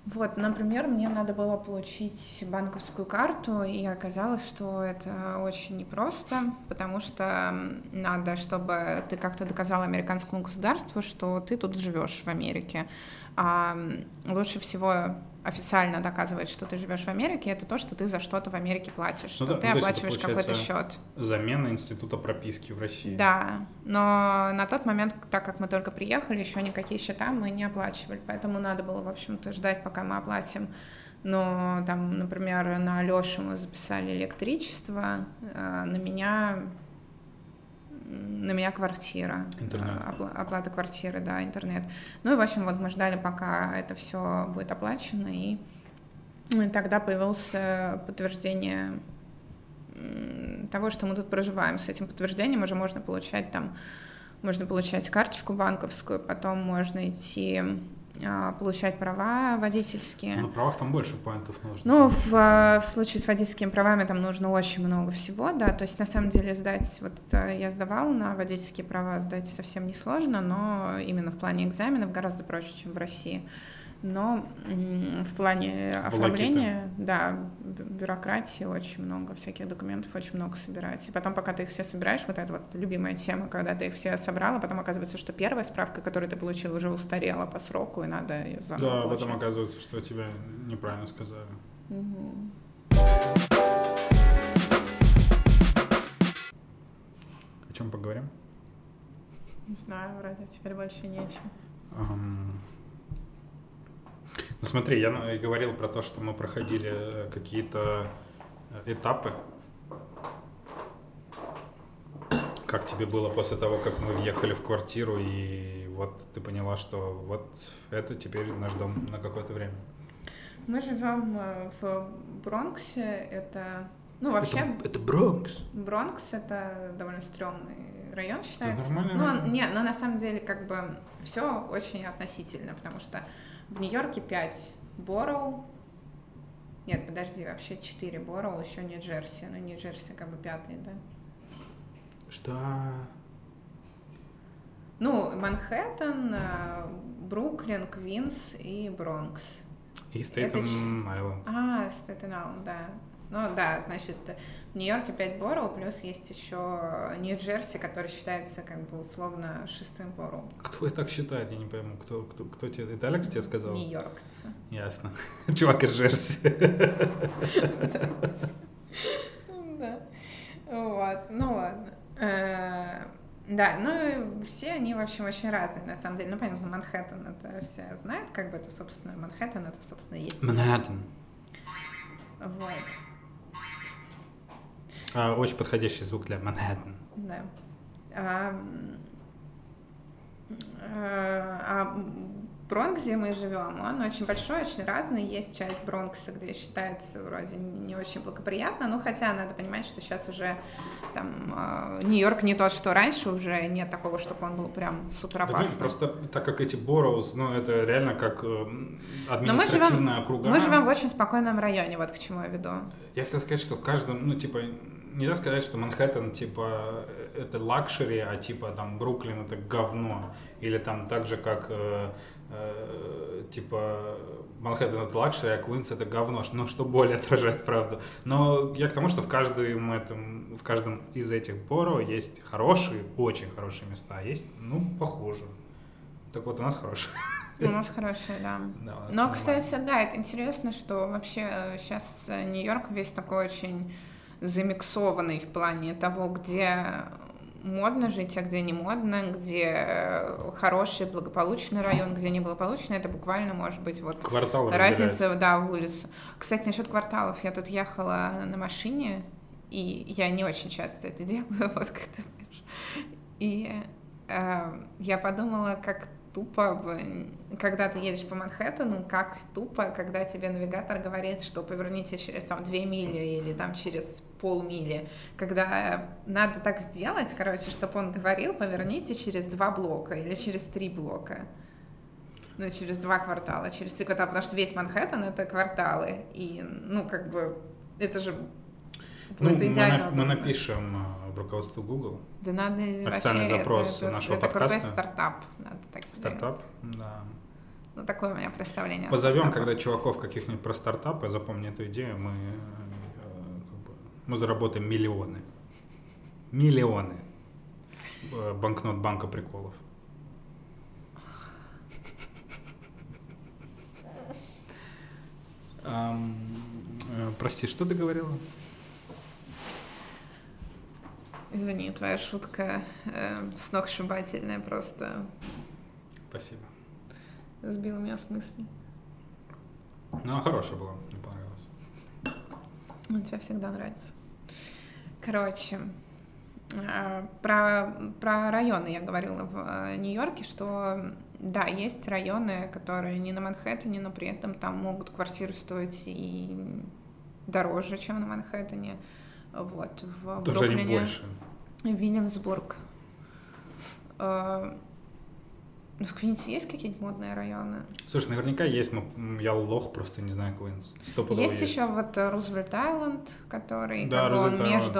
Speaker 2: Вот, например, мне надо было получить банковскую карту, и оказалось, что это очень непросто, потому что надо, чтобы ты как-то доказал американскому государству, что ты тут живешь в Америке. А лучше всего официально доказывает, что ты живешь в Америке, это то, что ты за что-то в Америке платишь, что
Speaker 1: Ну да,
Speaker 2: ты
Speaker 1: ну,
Speaker 2: оплачиваешь какой-то счет.
Speaker 1: Замена института прописки в России.
Speaker 2: Да, но на тот момент, так как мы только приехали, еще никакие счета мы не оплачивали, поэтому надо было, в общем-то, ждать, пока мы оплатим. Но там, например, на Алёшу мы записали электричество, а на меня на меня квартира.
Speaker 1: Интернет.
Speaker 2: а, опла- Оплата квартиры, да, интернет. Ну и, в общем, вот мы ждали, пока это все будет оплачено, и тогда появилось подтверждение м, того, что мы тут проживаем. С этим подтверждением уже можно получать там, можно получать карточку банковскую, потом можно идти получать права водительские.
Speaker 1: На правах там больше поинтов нужно.
Speaker 2: Ну, в, а, в случае с водительскими правами там нужно очень много всего, да, то есть на самом деле сдать, вот я сдавала на водительские права, сдать совсем несложно, но именно в плане экзаменов гораздо проще, чем в России. Но в плане оформления, да, бю- бюрократии очень много, всяких документов очень много собирать. И потом, пока ты их все собираешь, вот это вот любимая тема, когда ты их все собрала, потом оказывается, что первая справка, которую ты получил, уже устарела по сроку, и надо ее заново
Speaker 1: Да,
Speaker 2: получать.
Speaker 1: потом оказывается, что тебя неправильно сказали.
Speaker 2: Мгм.
Speaker 1: О чем поговорим?
Speaker 2: Не знаю, вроде теперь больше нечем.
Speaker 1: Ам, Ну смотри, я на- говорил про то, что мы проходили э, какие-то э, этапы. Как тебе было после того, как мы въехали в квартиру, и вот ты поняла, что вот это теперь наш дом на какое-то время?
Speaker 2: Мы живем э, в Бронксе. Это, ну, вообще,
Speaker 1: Это, это Бронкс.
Speaker 2: Бронкс это довольно стрёмный район считается.
Speaker 1: нормальный
Speaker 2: ну, он-
Speaker 1: район.
Speaker 2: не, но на самом деле как бы все очень относительно, потому что в Нью-Йорке 5 Бороу. Нет, подожди, вообще 4 Бороу, еще Нью-Джерси. Ну, Нью-Джерси как бы пятый, да.
Speaker 1: Что?
Speaker 2: Ну, Манхэттен, э, Бруклин, Квинс и Бронкс.
Speaker 1: И Стейтен Айленд.
Speaker 2: А, Стейтен Айленд, да. Ну да, значит, в Нью-Йорке 5 Бороу, плюс есть еще Нью-Джерси, который считается как бы условно шестым Бороу.
Speaker 1: Кто это так считает, я не пойму. Кто, кто, кто тебе... Это Алекс тебе сказал?
Speaker 2: Нью-Йоркцы.
Speaker 1: Ясно. <laughs> Чувак из Джерси. <laughs>
Speaker 2: Да. Вот, ну ладно. Э, Да, ну все они, в общем, очень разные, на самом деле. Ну, понятно, Манхэттен это все знают, как бы это, собственно, Манхэттен это, собственно, есть.
Speaker 1: Манхэттен.
Speaker 2: Вот,
Speaker 1: очень подходящий звук для Манхэттен.
Speaker 2: да. А, э, а Бронкс, где мы живем, он очень большой, очень разный. Есть часть Бронкса, где считается вроде не очень благоприятно, но хотя надо понимать, что сейчас уже там э, Нью-Йорк не тот, что раньше, уже нет такого, чтобы он был прям супер
Speaker 1: Да,
Speaker 2: опасным.
Speaker 1: просто так как эти boroughs, ну, это реально как э, административная округа.
Speaker 2: мы живем в очень спокойном районе, вот к чему я веду.
Speaker 1: Я хотел сказать, что в каждом, ну, типа, нельзя сказать, что Манхэттен, типа, это luxury, а, типа, там, Бруклин это говно. Или там так же, как, э, э, типа, Манхэттен это luxury, а Квинс это говно. Но что более отражает правду. Но я к тому, что в каждом, этом, в каждом из этих borough есть хорошие, очень хорошие места, а есть, ну, похуже. Так вот, у нас хорошие.
Speaker 2: У нас хорошая, да. <laughs>
Speaker 1: Да, нас
Speaker 2: Но,
Speaker 1: нормально.
Speaker 2: кстати, да, это интересно, что вообще сейчас Нью-Йорк весь такой очень замиксованный в плане того, где модно жить, а где не модно, где хороший, благополучный район, где неблагополучный, это буквально может быть вот
Speaker 1: Квартал разделяет.
Speaker 2: разница, да, в улице. Кстати, насчет кварталов, я тут ехала на машине, и я не очень часто это делаю, <laughs> вот как ты знаешь. И э, я подумала, как тупо, когда ты едешь по Манхэттену, как тупо, когда тебе навигатор говорит, что поверните через там две мили или там через полмили, когда надо так сделать, короче, чтобы он говорил, поверните через два блока или через три блока. Ну, через два квартала, через три квартала, потому что весь Манхэттен — это кварталы, и, ну, как бы, это же
Speaker 1: Ну, мы, мы напишем в руководство Google.
Speaker 2: Да надо
Speaker 1: Официальный запрос
Speaker 2: это, это,
Speaker 1: нашего
Speaker 2: это
Speaker 1: подкаста.
Speaker 2: стартап, надо так сделать.
Speaker 1: Стартап, да.
Speaker 2: Ну, такое у меня представление.
Speaker 1: Позовем, когда чуваков каких-нибудь про стартапы, запомни эту идею, мы, э, как бы, мы заработаем миллионы. Миллионы. Банкнот банка приколов. Э, прости, что ты говорила?
Speaker 2: Извини, твоя шутка э, сногсшибательная просто
Speaker 1: Спасибо.
Speaker 2: сбила меня с мысли.
Speaker 1: Ну, хорошая была, мне понравилось.
Speaker 2: Он тебе всегда нравится. Короче, а, про, про районы я говорила в э, Нью-Йорке, что да, есть районы, которые не на Манхэттене, но при этом там могут квартиры стоить и дороже, чем на Манхэттене. Вот, в
Speaker 1: Тоже они
Speaker 2: Бруклине.
Speaker 1: больше.
Speaker 2: Вильямсбург. Э, В Квинсе есть какие-то модные районы?
Speaker 1: Слушай, наверняка есть, я лох, просто не знаю Квинс. Стопудово
Speaker 2: Есть, еще вот э, Рузвельт Айленд, который
Speaker 1: Да,
Speaker 2: как бы он между...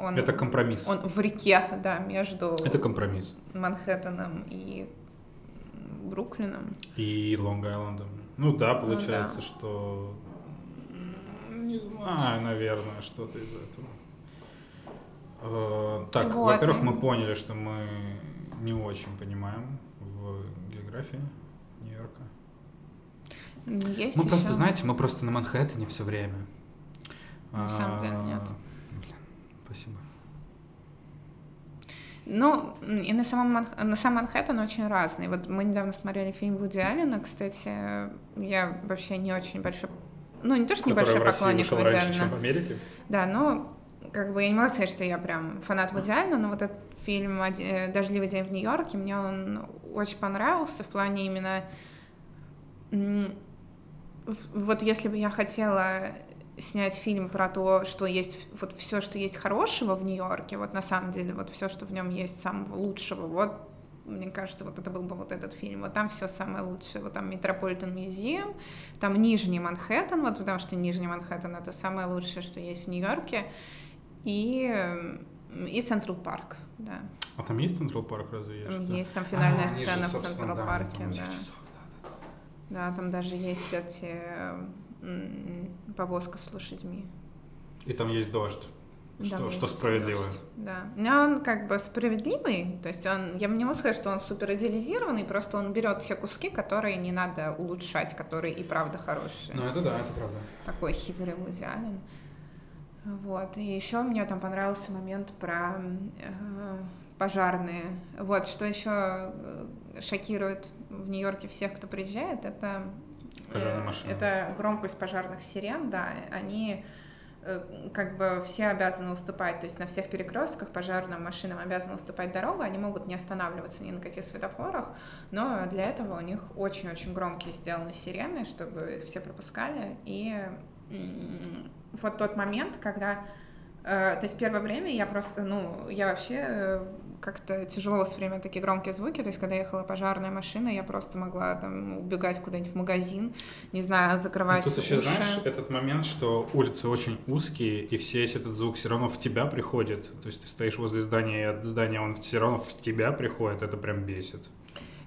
Speaker 2: Он,
Speaker 1: Это компромисс.
Speaker 2: он в реке, да, между
Speaker 1: Это компромисс.
Speaker 2: Манхэттеном и Бруклином.
Speaker 1: И Лонг-Айлендом. Ну да, получается,
Speaker 2: да.
Speaker 1: что... Не знаю, наверное, что-то из этого. Э, Так,
Speaker 2: Вот,
Speaker 1: во-первых, мы поняли, что мы не очень понимаем в географии Нью-Йорка.
Speaker 2: Есть
Speaker 1: Мы
Speaker 2: еще...
Speaker 1: просто, знаете, мы просто на Манхэттене все время.
Speaker 2: На самом деле
Speaker 1: А,
Speaker 2: нет.
Speaker 1: блин, Спасибо.
Speaker 2: Ну, и на самом, Манх- на сам Манхэттен очень разный. Вот мы недавно смотрели фильм Вуди Аллена, кстати, я вообще не очень большой... Ну, не то, что небольшой
Speaker 1: в России
Speaker 2: поклонник
Speaker 1: вышел
Speaker 2: Вуди
Speaker 1: раньше, чем в Америке.
Speaker 2: Да, но как бы я не могу сказать, что я прям фанат Вуди Аллена, но вот этот фильм «Оди- э, «Дождливый день в Нью-Йорке» мне он очень понравился в плане именно... в- Вот если бы я хотела снять фильм про то, что есть вот все, что есть хорошего в Нью-Йорке, вот на самом деле вот все, что в нем есть самого лучшего, вот мне кажется, вот это был бы вот этот фильм. Вот там все самое лучшее. Вот там Metropolitan Museum, там Нижний Манхэттен, вот потому что Нижний Манхэттен это самое лучшее, что есть в Нью-Йорке, и, и Central Park, да.
Speaker 1: А там есть Central Park, разве есть? что-то?
Speaker 2: Есть там финальная
Speaker 1: А, они же,
Speaker 2: сцена в Central
Speaker 1: да,
Speaker 2: Парке, да.
Speaker 1: часов, да, да, да.
Speaker 2: Да, там даже есть эти м, повозка с лошадьми.
Speaker 1: И там есть дождь. Что, что справедливо.
Speaker 2: дождь, Да. Но он как бы справедливый, то есть он, я не могу сказать, что он супер идеализированный, просто он берет все куски, которые не надо улучшать, которые и правда хорошие.
Speaker 1: Ну, это да, это правда.
Speaker 2: Такой хитрый Вуди Аллен. Вот. И еще мне там понравился момент про э, пожарные. Вот, что еще э, шокирует в Нью-Йорке всех, кто приезжает, это, э,
Speaker 1: Пожарные машины.
Speaker 2: это громкость пожарных сирен, да, они э, как бы все обязаны уступать, то есть на всех перекрестках пожарным машинам обязаны уступать дорогу, они могут не останавливаться ни на каких светофорах, но для этого у них очень-очень громкие сделаны сирены, чтобы все пропускали, и вот тот момент, когда э, то есть первое время я просто, ну, я вообще э, как-то тяжело воспринимаю такие громкие звуки, то есть когда ехала пожарная машина, я просто могла там убегать куда-нибудь в магазин, не знаю, закрывать
Speaker 1: Ну, Тут еще,
Speaker 2: уши.
Speaker 1: знаешь, этот момент, что улицы очень узкие, и все весь этот звук все равно в тебя приходит. То есть ты стоишь возле здания, и от здания он все равно в тебя приходит, это прям бесит.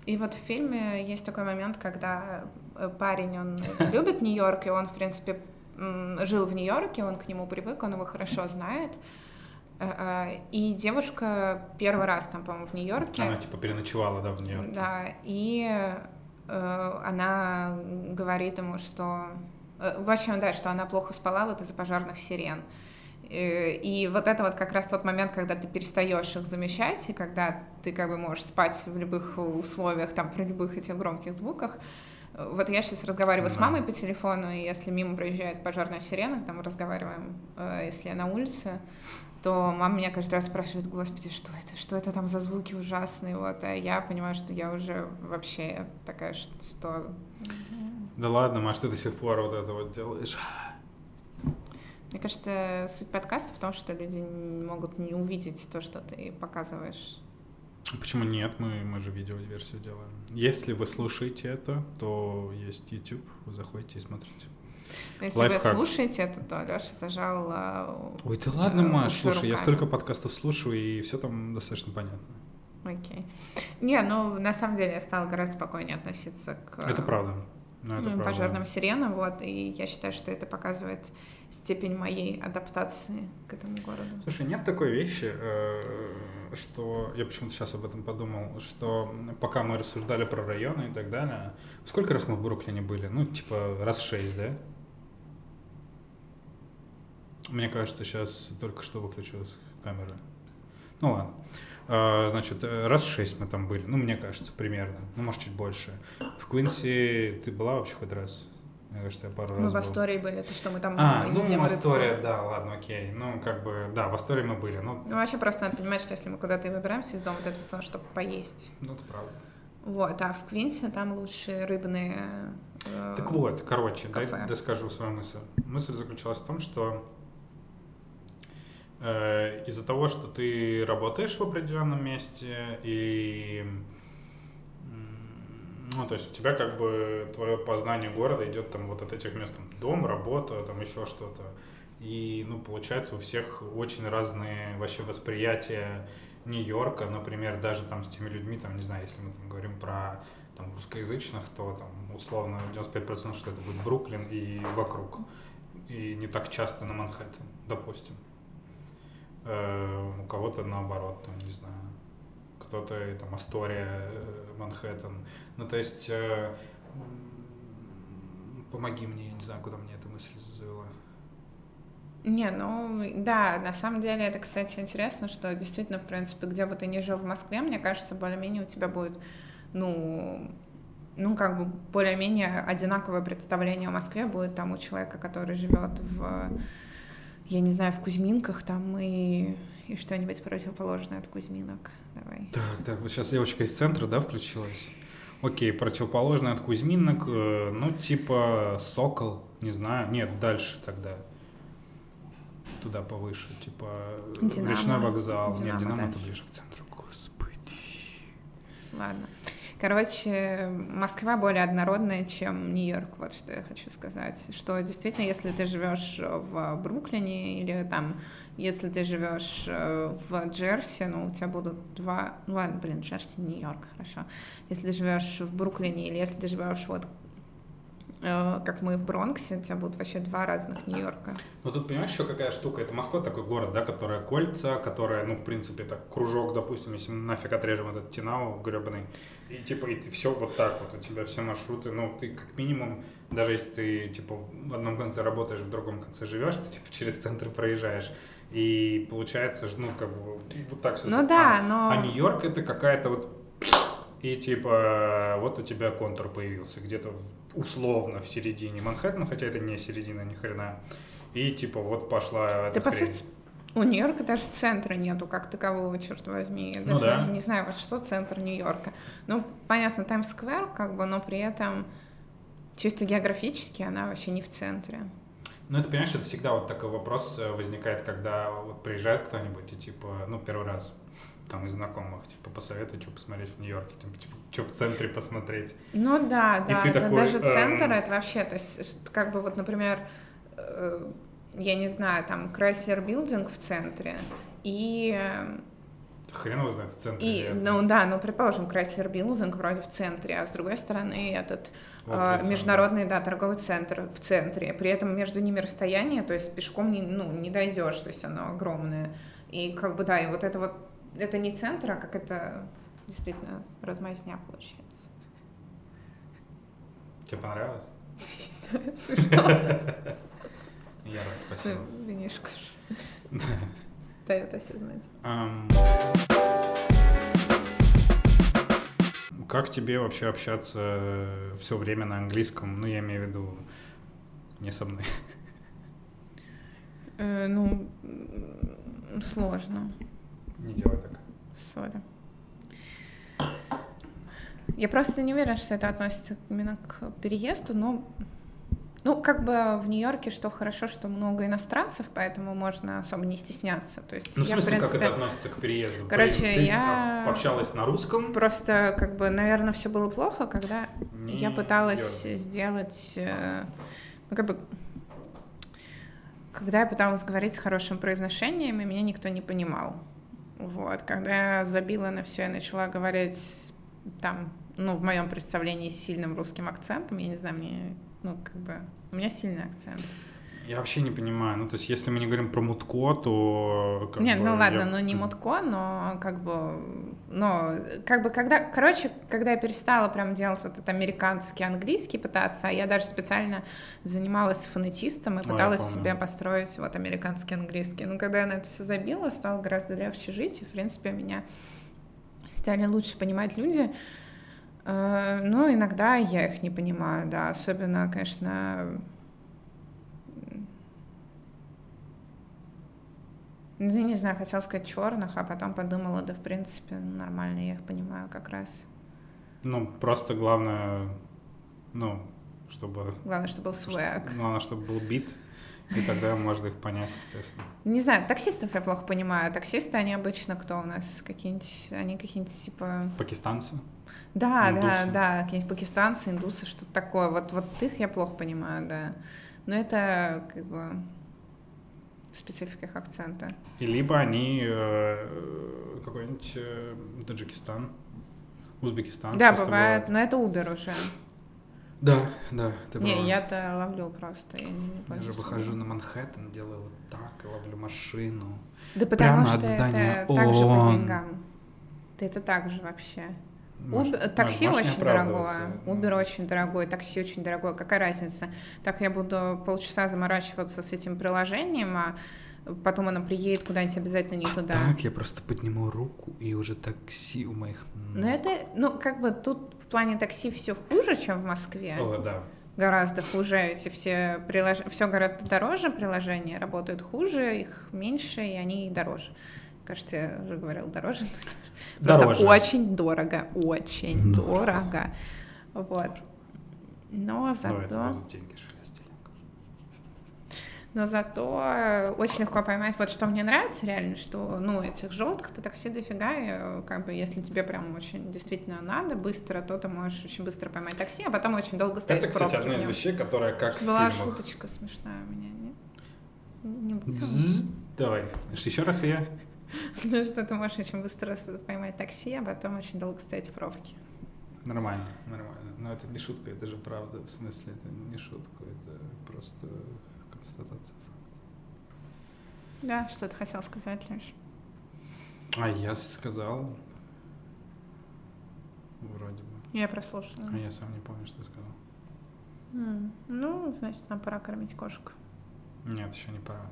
Speaker 2: И вот в фильме есть такой момент, когда э, парень, он <laughs> любит Нью-Йорк, и он, в принципе, жил в Нью-Йорке, он к нему привык, он его хорошо знает. Э, э, И девушка первый раз там, по-моему, в Нью-Йорке.
Speaker 1: Она типа переночевала, да, в нее.
Speaker 2: Да, и э, она говорит ему, что... В общем, да, что она плохо спала вот из-за пожарных сирен. И вот это вот как раз тот момент, когда ты перестаешь их замечать, и когда ты как бы можешь спать в любых условиях, там, при любых этих громких звуках. Вот я сейчас разговариваю с
Speaker 1: Да.
Speaker 2: мамой по телефону, и если мимо проезжает пожарная сирена, там мы разговариваем, если я на улице, то мама меня каждый раз спрашивает, господи, что это, что это там за звуки ужасные, вот, а я понимаю, что я уже вообще такая, что...
Speaker 1: Да ладно, Маш, ты до сих пор вот это вот делаешь.
Speaker 2: Мне кажется, суть подкаста в том, что люди могут не увидеть то, что ты показываешь.
Speaker 1: Почему нет? Мы, мы же видеоверсию делаем. Если вы слушаете это, то есть YouTube, вы заходите и смотрите.
Speaker 2: Но Если
Speaker 1: Лайфхак.
Speaker 2: вы слушаете это, то Леша зажал... а,
Speaker 1: Ой, да ладно,
Speaker 2: э,
Speaker 1: Маш, слушай, я
Speaker 2: руками.
Speaker 1: столько подкастов слушаю, и все там достаточно понятно.
Speaker 2: Окей. Не, ну, на самом деле я стала гораздо спокойнее относиться к...
Speaker 1: Это правда. Ну, это
Speaker 2: ну, пожарным сиренам, вот, и я считаю, что это показывает степень моей адаптации к этому городу.
Speaker 1: Слушай, нет такой вещи, э, что я почему-то сейчас об этом подумал, что пока мы рассуждали про районы и так далее, сколько раз мы в Бруклине были? Ну, типа раз шесть, да? Мне кажется, сейчас только что выключилась камера. Ну ладно. А, Значит, э, раз шесть мы там были. Ну, мне кажется, примерно. Ну, может, чуть больше. В Квинси ты была вообще хоть раз? Мне кажется, я пару
Speaker 2: Мы
Speaker 1: раз
Speaker 2: в
Speaker 1: был.
Speaker 2: Астории были, то что мы там
Speaker 1: А, ну,
Speaker 2: едим рыбку.
Speaker 1: Астория, да, ладно, окей. Ну, как бы, да, в Астории мы были. Ну,
Speaker 2: Ну, вообще просто надо понимать, что если мы куда-то и выбираемся из дома, то это в основном, чтобы поесть.
Speaker 1: ну, это правда.
Speaker 2: Вот, а в Квинсе там лучшие рыбные... э,
Speaker 1: Так вот, короче, дай,
Speaker 2: кафе.
Speaker 1: доскажу свою мысль. Мысль заключалась в том, что из-за того, что ты работаешь в определенном месте и ну, то есть у тебя как бы твое познание города идет там вот от этих мест, там, дом, работа, там еще что-то. И, ну, получается, у всех очень разные вообще восприятия Нью-Йорка, например, даже там с теми людьми, там, не знаю, если мы там говорим про там, русскоязычных, то там условно 95% что это будет Бруклин и вокруг. И не так часто на Манхэттен, допустим. Э, у кого-то наоборот, там, не знаю, кто-то там Астория, э, Манхэттен. Ну, то есть, э, помоги мне, я не знаю, куда мне эта мысль завела.
Speaker 2: Не, ну да, на самом деле это, кстати, интересно, что действительно, в принципе, где бы ты ни жил в Москве, мне кажется, более-менее у тебя будет, ну, ну, как бы более-менее одинаковое представление о Москве будет там у человека, который живет в, я не знаю, в Кузьминках там и, и что-нибудь противоположное от Кузьминок. Давай.
Speaker 1: Так, так, вот сейчас девочка из центра, да, включилась? Окей, противоположный от Кузьминок, э, ну, типа Сокол, не знаю. Нет, дальше тогда. Туда повыше, типа э,
Speaker 2: Динамо.
Speaker 1: речной вокзал. Нет,
Speaker 2: Динамо
Speaker 1: Динамо это
Speaker 2: дальше.
Speaker 1: ближе к центру. Господи.
Speaker 2: Ладно. Короче, Москва более однородная, чем Нью-Йорк, вот что я хочу сказать. Что действительно, если ты живешь в Бруклине или там, если ты живешь э, в Джерси, ну, у тебя будут два... Ну, ладно, блин, Джерси, Нью-Йорк, хорошо. Если ты живешь в Бруклине или если ты живешь вот как мы в Бронксе, у тебя будут вообще два разных Нью-Йорка.
Speaker 1: Ну тут понимаешь еще какая штука? Это Москва такой город, да, которая кольца, которая, ну, в принципе, так, кружок, допустим, если мы нафиг отрежем этот Тинау гребаный, и типа, и ты все вот так вот, у тебя все маршруты, ну, ты как минимум, даже если ты, типа, в одном конце работаешь, в другом конце живешь, ты, типа, через центр проезжаешь, и получается, ну, как бы, вот так все.
Speaker 2: Ну да, но...
Speaker 1: А Нью-Йорк это какая-то вот и типа вот у тебя контур появился где-то условно в середине Манхэттена, хотя это не середина ни хрена. И типа вот пошла эта
Speaker 2: Да, по
Speaker 1: хрень.
Speaker 2: сути, у Нью-Йорка даже центра нету как такового, черт возьми. Я
Speaker 1: Ну
Speaker 2: даже
Speaker 1: да.
Speaker 2: не знаю, вот что центр Нью-Йорка. Ну, понятно, Таймс-сквер, как бы, но при этом чисто географически она вообще не в центре.
Speaker 1: Ну это, понимаешь, это всегда вот такой вопрос э, возникает, когда вот приезжает кто-нибудь и типа, ну первый раз там из знакомых, типа, посоветуй, что посмотреть в Нью-Йорке, типа, типа что в центре посмотреть.
Speaker 2: Ну да, да, это
Speaker 1: такой,
Speaker 2: даже центр,
Speaker 1: эм,
Speaker 2: это вообще, то есть, как бы вот, например, э, я не знаю, там Chrysler Building в центре, и э,
Speaker 1: Хрен его знает, в центре
Speaker 2: И, ну да, ну предположим, Chrysler Building вроде в центре, а с другой стороны этот
Speaker 1: Вот
Speaker 2: э, международный, да, торговый центр в центре. При этом между ними расстояние, то есть пешком не, ну, не дойдешь, то есть оно огромное. И как бы, да, и вот это вот, это не центр, а как это действительно размазня получается.
Speaker 1: Тебе понравилось?
Speaker 2: Смешно.
Speaker 1: Я рад, спасибо.
Speaker 2: Ну, Винишко. Дает о себе знать.
Speaker 1: Как тебе вообще общаться все время на английском? Ну, я имею в виду не со мной.
Speaker 2: Э, Ну, сложно.
Speaker 1: Не делай так.
Speaker 2: Сори. Я просто не уверена, что это относится именно к переезду, но ну, как бы в Нью-Йорке, что хорошо, что много иностранцев, поэтому можно особо не стесняться. То есть
Speaker 1: Ну, в
Speaker 2: я,
Speaker 1: смысле,
Speaker 2: в принципе,
Speaker 1: как это относится к переезду?
Speaker 2: Короче,
Speaker 1: Блин, ты
Speaker 2: я-
Speaker 1: пообщалась на русском?
Speaker 2: просто, как бы, наверное, все было плохо, когда
Speaker 1: Не
Speaker 2: я пыталась
Speaker 1: дёргай.
Speaker 2: сделать, э, ну, как бы, когда я пыталась говорить с хорошим произношением, и меня никто не понимал. Вот, когда я забила на все и начала говорить там ну, в моем представлении, с сильным русским акцентом. Я не знаю, мне, ну, как бы, у меня сильный акцент.
Speaker 1: Я вообще не понимаю. Ну, то есть, если мы не говорим про Мутко, то...
Speaker 2: Нет, бы, ну ладно, я... ну не Мутко, но как бы... Ну, как бы когда... Короче, когда я перестала прям делать вот этот американский английский пытаться, я даже специально занималась фонетистом и пыталась Ой, себе построить вот американский английский. Ну, когда я на это все забила, стало гораздо легче жить, и, в принципе, меня стали лучше понимать люди. Э, ну, иногда я их не понимаю, да, особенно, конечно, Ну, я не знаю, хотела сказать черных, а потом подумала, да, в принципе, нормально, я их понимаю как раз.
Speaker 1: Ну, просто главное, ну, чтобы...
Speaker 2: Главное, чтобы был свэк.
Speaker 1: Главное, чтобы был бит, и тогда можно их понять, естественно.
Speaker 2: Не знаю, таксистов я плохо понимаю. Таксисты, они обычно кто у нас? Какие-нибудь, они какие-нибудь типа...
Speaker 1: Пакистанцы?
Speaker 2: Да, индусы. да, да, какие-нибудь пакистанцы, индусы, что-то такое. Вот, вот их я плохо понимаю, да. Но это как бы спецификах акцента.
Speaker 1: И либо они э, какой-нибудь э, Таджикистан, Узбекистан.
Speaker 2: Да, бывает, но это Uber уже.
Speaker 1: Да, да, ты
Speaker 2: Не, я-то ловлю просто, я не, не
Speaker 1: Я же выхожу на Манхэттен, делаю вот так, и ловлю машину.
Speaker 2: Да потому Прямо что от здания это так же по деньгам. Ты это так же вообще. Uber, такси очень дорогое, Uber очень дорогой, такси очень дорогое. Какая разница? Так я буду полчаса заморачиваться с этим приложением, а потом она приедет куда-нибудь обязательно не а туда.
Speaker 1: Так, я просто подниму руку, и уже такси у моих
Speaker 2: ног. Ну это, ну как бы тут в плане такси все хуже, чем в Москве.
Speaker 1: О, да.
Speaker 2: Гораздо хуже, эти все приложения, все гораздо дороже, приложения работают хуже, их меньше, и они дороже. Кажется, я уже говорила дороже. Просто дороже. очень дорого, очень дорого. дорого. Вот. Но зато... Но зато очень легко поймать, вот что мне нравится реально, что, ну, этих желтых-то такси дофига, и, как бы, если тебе прям очень действительно надо быстро, то ты можешь очень быстро поймать такси, а потом очень долго стоять
Speaker 1: Это, кстати, одна из вещей, которая как
Speaker 2: Была в фильмах... шуточка смешная у меня, нет?
Speaker 1: Не. Давай, еще раз я.
Speaker 2: Потому <laughs> что ты можешь очень быстро поймать такси, а потом очень долго стоять в пробке.
Speaker 1: Нормально, нормально. Но это не шутка, это же правда. В смысле, это не шутка, это просто констатация факта.
Speaker 2: Да, что ты хотел сказать, Леш?
Speaker 1: А я сказал, вроде бы.
Speaker 2: Я прослушала.
Speaker 1: А я сам не помню, что я сказал.
Speaker 2: Mm. Ну, значит, нам пора кормить кошку.
Speaker 1: Нет, еще не пора.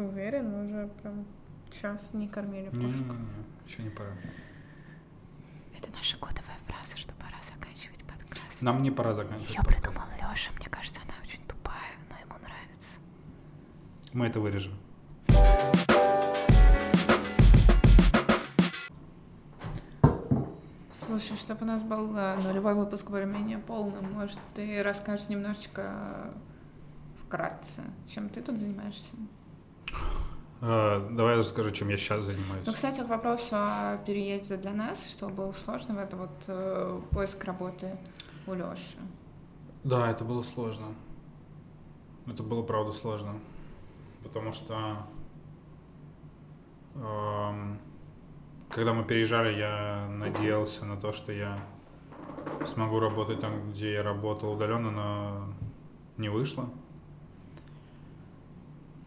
Speaker 2: Ты уверен? Мы уже прям час не кормили кошку. Не, не,
Speaker 1: не, еще не пора.
Speaker 2: Это наша кодовая фраза, что пора заканчивать подкаст.
Speaker 1: Нам не пора заканчивать
Speaker 2: Ее придумал Леша, мне кажется, она очень тупая, но ему нравится.
Speaker 1: Мы это вырежем.
Speaker 2: Слушай, чтобы у нас был э, нулевой выпуск более-менее полным, может, ты расскажешь немножечко вкратце, чем ты тут занимаешься?
Speaker 1: А, давай я расскажу, чем я сейчас занимаюсь.
Speaker 2: Ну, кстати, к вопросу о переезде для нас, что было сложно, это вот э, поиск работы у Леши.
Speaker 1: Да, это было сложно. Это было, правда, сложно. Потому что э, когда мы переезжали, я надеялся на то, что я смогу работать там, где я работал удаленно, но не вышло.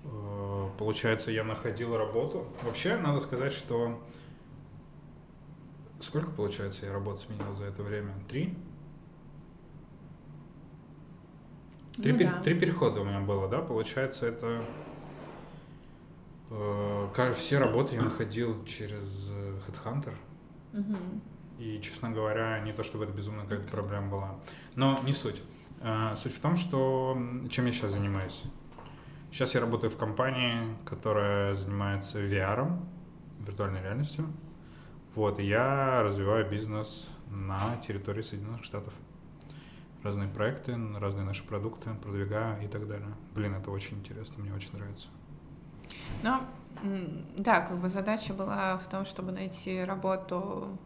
Speaker 1: Э, получается, я находил работу. Вообще, надо сказать, что... Сколько, получается, я работу сменил за это время? Три? Три, ну, пер... да. Три перехода у меня было, да? Получается, это... Э, все работы я находил через э, Headhunter. Угу. И, честно говоря, не то чтобы это безумно какая-то проблема была. Но не суть. Э, суть в том, что чем я сейчас занимаюсь. Сейчас я работаю в компании, которая занимается VR, виртуальной реальностью. Вот, и я развиваю бизнес на территории Соединенных Штатов. Разные проекты, разные наши продукты продвигаю и так далее. Блин, это очень интересно, мне очень нравится.
Speaker 2: Ну, да, как бы задача была в том, чтобы найти работу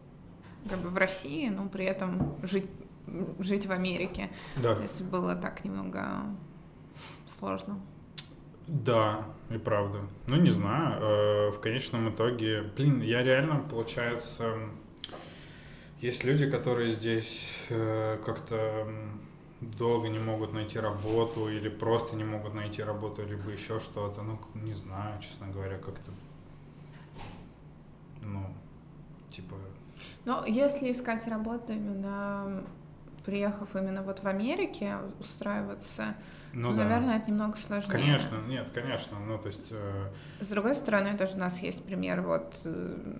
Speaker 2: как бы в России, но при этом жить, жить в Америке.
Speaker 1: Да.
Speaker 2: То есть было так немного сложно.
Speaker 1: Да, и правда. Ну, не знаю, э, в конечном итоге, блин, я реально, получается, есть люди, которые здесь э, как-то долго не могут найти работу или просто не могут найти работу, либо еще что-то. Ну, не знаю, честно говоря, как-то, ну, типа...
Speaker 2: Ну, если искать работу именно приехав именно вот в Америке устраиваться, ну, ну да. наверное, это немного сложнее.
Speaker 1: Конечно, нет, конечно, ну то есть. Э...
Speaker 2: С другой стороны, тоже у нас есть пример вот э,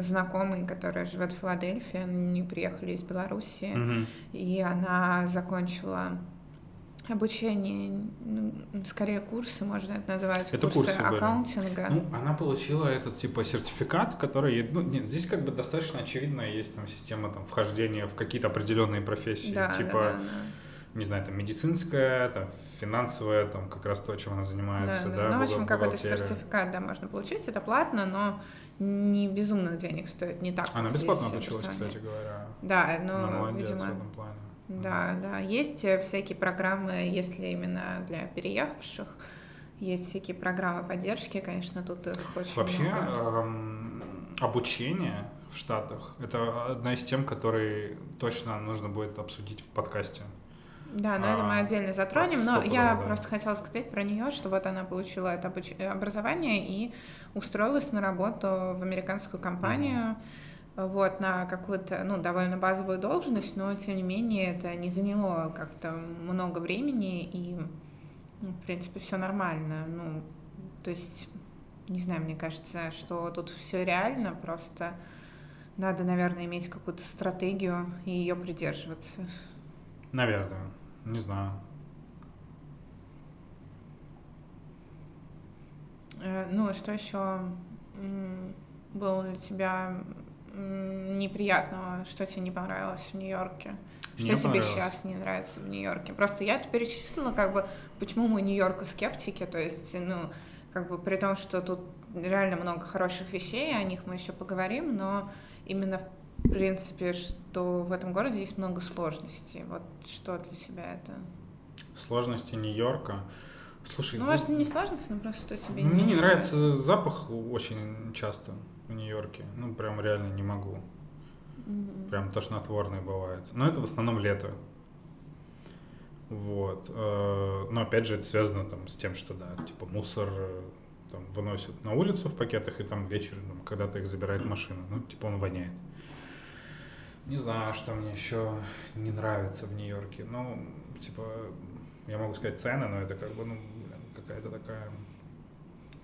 Speaker 2: знакомый, которая живет в Филадельфии, они приехали из Беларуси, угу. и она закончила обучение, ну, скорее курсы, можно это называть,
Speaker 1: это курсы,
Speaker 2: курсы аккаунтинга.
Speaker 1: Ну, она получила этот типа сертификат, который, ну, нет, здесь как бы достаточно очевидно есть там система там вхождения в какие-то определенные профессии,
Speaker 2: да,
Speaker 1: типа,
Speaker 2: да, да, да.
Speaker 1: Не знаю, там медицинская, там финансовая, там как раз то, чем она занимается, да. да,
Speaker 2: да ну, в общем, какой-то сертификат, да, можно получить, это платно, но не безумных денег стоит, не так.
Speaker 1: Она бесплатно обучилась, кстати говоря.
Speaker 2: Да, но, видимо. В этом плане. Да, да. Есть э, всякие программы, если именно для переехавших, есть всякие программы поддержки, конечно, тут их очень
Speaker 1: Вообще,
Speaker 2: много.
Speaker 1: Эм, обучение в Штатах — это одна из тем, которые точно нужно будет обсудить в подкасте.
Speaker 2: Да, но а, это мы отдельно затронем. Но я да. просто хотела сказать про нее, что вот она получила это образование и устроилась на работу в американскую компанию. Mm-hmm вот, на какую-то, ну, довольно базовую должность, но, тем не менее, это не заняло как-то много времени, и, ну, в принципе, все нормально. Ну, то есть, не знаю, мне кажется, что тут все реально, просто надо, наверное, иметь какую-то стратегию и ее придерживаться.
Speaker 1: Наверное, не знаю.
Speaker 2: Э, ну, что еще было для тебя неприятного, что тебе не понравилось в Нью-Йорке? Что Мне тебе сейчас не нравится в Нью-Йорке? Просто я это перечислила, как бы, почему мы Нью-Йорку скептики, то есть, ну, как бы при том, что тут реально много хороших вещей, о них мы еще поговорим, но именно в принципе, что в этом городе есть много сложностей. Вот что для себя это?
Speaker 1: Сложности Нью-Йорка. Слушай,
Speaker 2: ну, ты... может, не сложности, но просто что тебе
Speaker 1: Мне не, не нравится запах очень часто в Нью-Йорке. Ну, прям реально не могу. Mm-hmm. Прям тошнотворный бывает. Но это в основном лето. Вот. Э, но опять же, это связано там с тем, что, да, типа мусор э, там выносят на улицу в пакетах, и там вечером, когда-то их забирает машина. Ну, типа он воняет. Не знаю, что мне еще не нравится в Нью-Йорке. Ну, типа, я могу сказать цены, но это как бы, ну, какая-то такая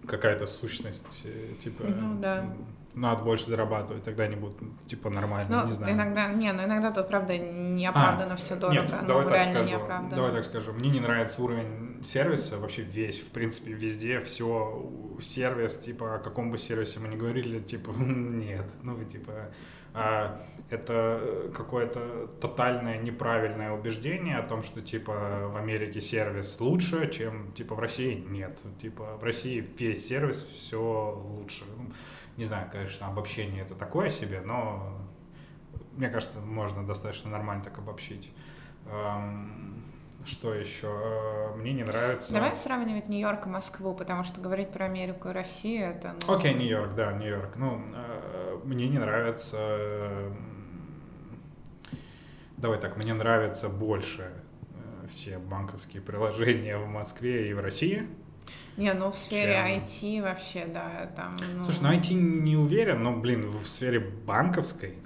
Speaker 1: какая-то сущность, э, типа,
Speaker 2: ну, да.
Speaker 1: Надо больше зарабатывать, тогда они будут, типа, нормально,
Speaker 2: ну,
Speaker 1: не знаю.
Speaker 2: иногда, не, ну иногда тут, правда, неоправданно а, все дорого, нет,
Speaker 1: ну, давай так скажу, Давай так скажу, мне не нравится уровень сервиса вообще весь, в принципе, везде все, сервис, типа, о каком бы сервисе мы ни говорили, типа, <laughs> нет, ну, типа, а это какое-то тотальное неправильное убеждение о том, что типа в Америке сервис лучше, чем типа в России нет. Типа в России весь сервис все лучше. Не знаю, конечно, обобщение это такое себе, но мне кажется, можно достаточно нормально так обобщить. Что еще? Э, мне не нравится...
Speaker 2: Давай сравнивать Нью-Йорк и Москву, потому что говорить про Америку и Россию это...
Speaker 1: Ну... Окей, okay, Нью-Йорк, да, Нью-Йорк. Ну, э, мне не нравится... Давай так, мне нравятся больше э, все банковские приложения в Москве и в России.
Speaker 2: Не, ну в сфере чем... IT вообще, да, там...
Speaker 1: Ну... Слушай, ну IT не уверен, но, блин, в сфере банковской,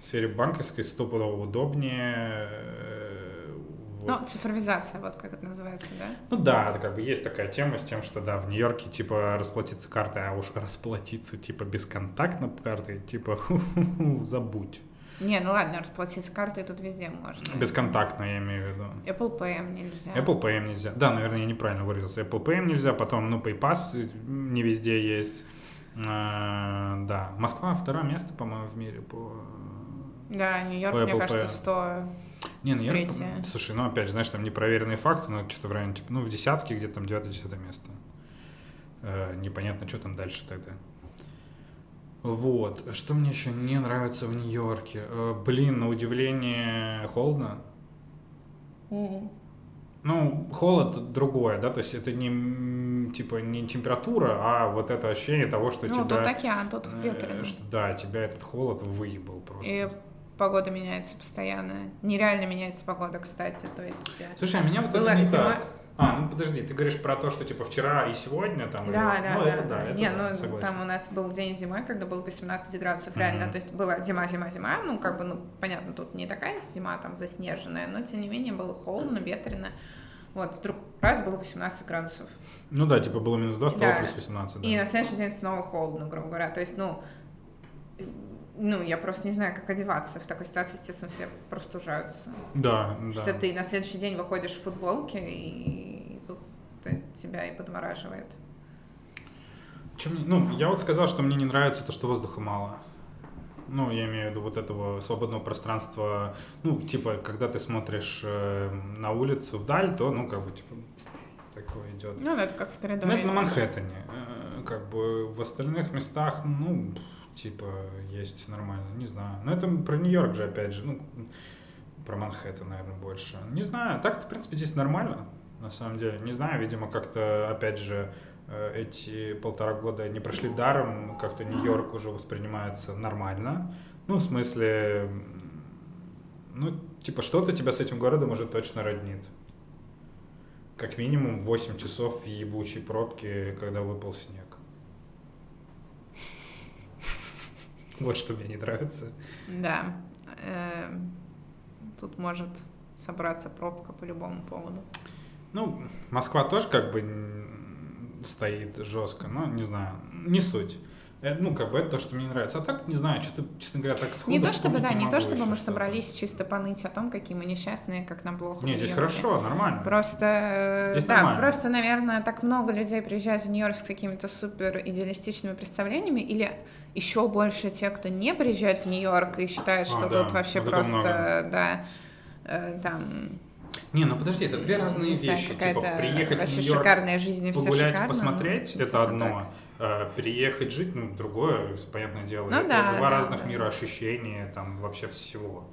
Speaker 1: в сфере банковской стопудово удобнее
Speaker 2: ну, цифровизация, вот как это называется, да?
Speaker 1: Ну да, это как бы есть такая тема с тем, что да, в Нью-Йорке типа расплатиться картой, а уж расплатиться типа бесконтактно картой, типа <laughs> забудь.
Speaker 2: Не, ну ладно, расплатиться картой тут везде можно.
Speaker 1: Бесконтактно, я имею в виду.
Speaker 2: Apple Pay нельзя.
Speaker 1: Apple Pay нельзя. Да, наверное, я неправильно выразился. Apple Pay нельзя, потом, ну, PayPass не везде есть. А, да, Москва второе место, по-моему, в мире по...
Speaker 2: Да, Нью-Йорк, мне кажется, 100
Speaker 1: не, ну я, слушай, ну опять же, знаешь, там непроверенные факты, но что-то в районе, типа, ну в десятке где-то там девятое-десятое место. Э, непонятно, что там дальше тогда. Вот, что мне еще не нравится в Нью-Йорке? Э, блин, на удивление холодно.
Speaker 2: Mm-hmm.
Speaker 1: Ну, холод другое, да, то есть это не типа не температура, а вот это ощущение того, что
Speaker 2: ну,
Speaker 1: тебя...
Speaker 2: тут океан, тут
Speaker 1: э,
Speaker 2: ветрено.
Speaker 1: Что, да, тебя этот холод выебал просто.
Speaker 2: И погода меняется постоянно. Нереально меняется погода, кстати, то есть... э,
Speaker 1: Слушай, а меня вот
Speaker 2: Была
Speaker 1: это не
Speaker 2: зима-
Speaker 1: так. А, ну подожди, ты говоришь про то, что типа вчера и сегодня там?
Speaker 2: Да,
Speaker 1: или-
Speaker 2: да,
Speaker 1: ну,
Speaker 2: да.
Speaker 1: это да, это
Speaker 2: Не,
Speaker 1: да,
Speaker 2: ну
Speaker 1: согласен.
Speaker 2: там у нас был день зимы, когда было 18 градусов, реально,
Speaker 1: Мгм.
Speaker 2: то есть была зима, зима, зима, ну как бы, ну понятно, тут не такая зима там заснеженная, но тем не менее было холодно, ветрено. Вот, вдруг раз было 18 градусов.
Speaker 1: Ну да, типа было минус 2, стало
Speaker 2: Да.
Speaker 1: плюс 18, да.
Speaker 2: И на следующий день снова холодно, грубо говоря. То есть, ну, ну, я просто не знаю, как одеваться. В такой ситуации, естественно, все простужаются.
Speaker 1: Да, да.
Speaker 2: Что ты на следующий день выходишь в футболке, и тут ты- тебя и подмораживает.
Speaker 1: Чем ну, я вот сказал, что мне не нравится то, что воздуха мало. Ну, я имею в виду вот этого свободного пространства. Ну, типа, когда ты смотришь э, на улицу вдаль, то, ну, как бы, типа, такое идет.
Speaker 2: Ну, да, это как в коридоре.
Speaker 1: Ну, это на. Манхэттене. Э, Как бы в остальных местах, ну, типа, есть нормально, не знаю. Но это про Нью-Йорк же, опять же, ну, про Манхэттен, наверное, больше. Не знаю, так-то, в принципе, здесь нормально, на самом деле. Не знаю, видимо, как-то, опять же, э, эти полтора года не прошли даром, как-то Нью-Йорк уже воспринимается нормально. Ну, в смысле, ну, типа, что-то тебя с этим городом уже точно роднит. Как минимум 8 часов в ебучей пробке, когда выпал снег. <laughs> Вот что мне не нравится.
Speaker 2: Да. Э, Тут может собраться пробка по любому поводу.
Speaker 1: Ну, Москва тоже как бы стоит жестко, но не знаю, не суть. Э, Ну, как бы это то, что мне не нравится. А так, не знаю, что-то, честно говоря, так сходу
Speaker 2: Не то чтобы, да, не
Speaker 1: могу
Speaker 2: то чтобы мы собрались чисто поныть о том, какие мы несчастные, как нам плохо.
Speaker 1: Не,
Speaker 2: в
Speaker 1: здесь хорошо, нормально.
Speaker 2: Просто,
Speaker 1: Здесь
Speaker 2: да,
Speaker 1: нормально.
Speaker 2: просто, наверное, так много людей приезжают в Нью-Йорк с какими-то супер идеалистичными представлениями, или еще больше те, кто не приезжает в Нью-Йорк и считает,
Speaker 1: А,
Speaker 2: что
Speaker 1: да,
Speaker 2: тут вообще
Speaker 1: вот
Speaker 2: просто,
Speaker 1: много.
Speaker 2: да, э, там,
Speaker 1: Не, ну подожди, это две разные
Speaker 2: не знаю,
Speaker 1: вещи. Типа,
Speaker 2: какая-то
Speaker 1: приехать в Нью-Йорк,
Speaker 2: шикарная жизнь, и все
Speaker 1: погулять,
Speaker 2: шикарно,
Speaker 1: посмотреть,
Speaker 2: не
Speaker 1: это одно.
Speaker 2: так.
Speaker 1: А переехать жить, ну, другое, понятное дело.
Speaker 2: Ну
Speaker 1: это
Speaker 2: да,
Speaker 1: два
Speaker 2: да,
Speaker 1: разных
Speaker 2: да.
Speaker 1: мира ощущения, там, вообще всего.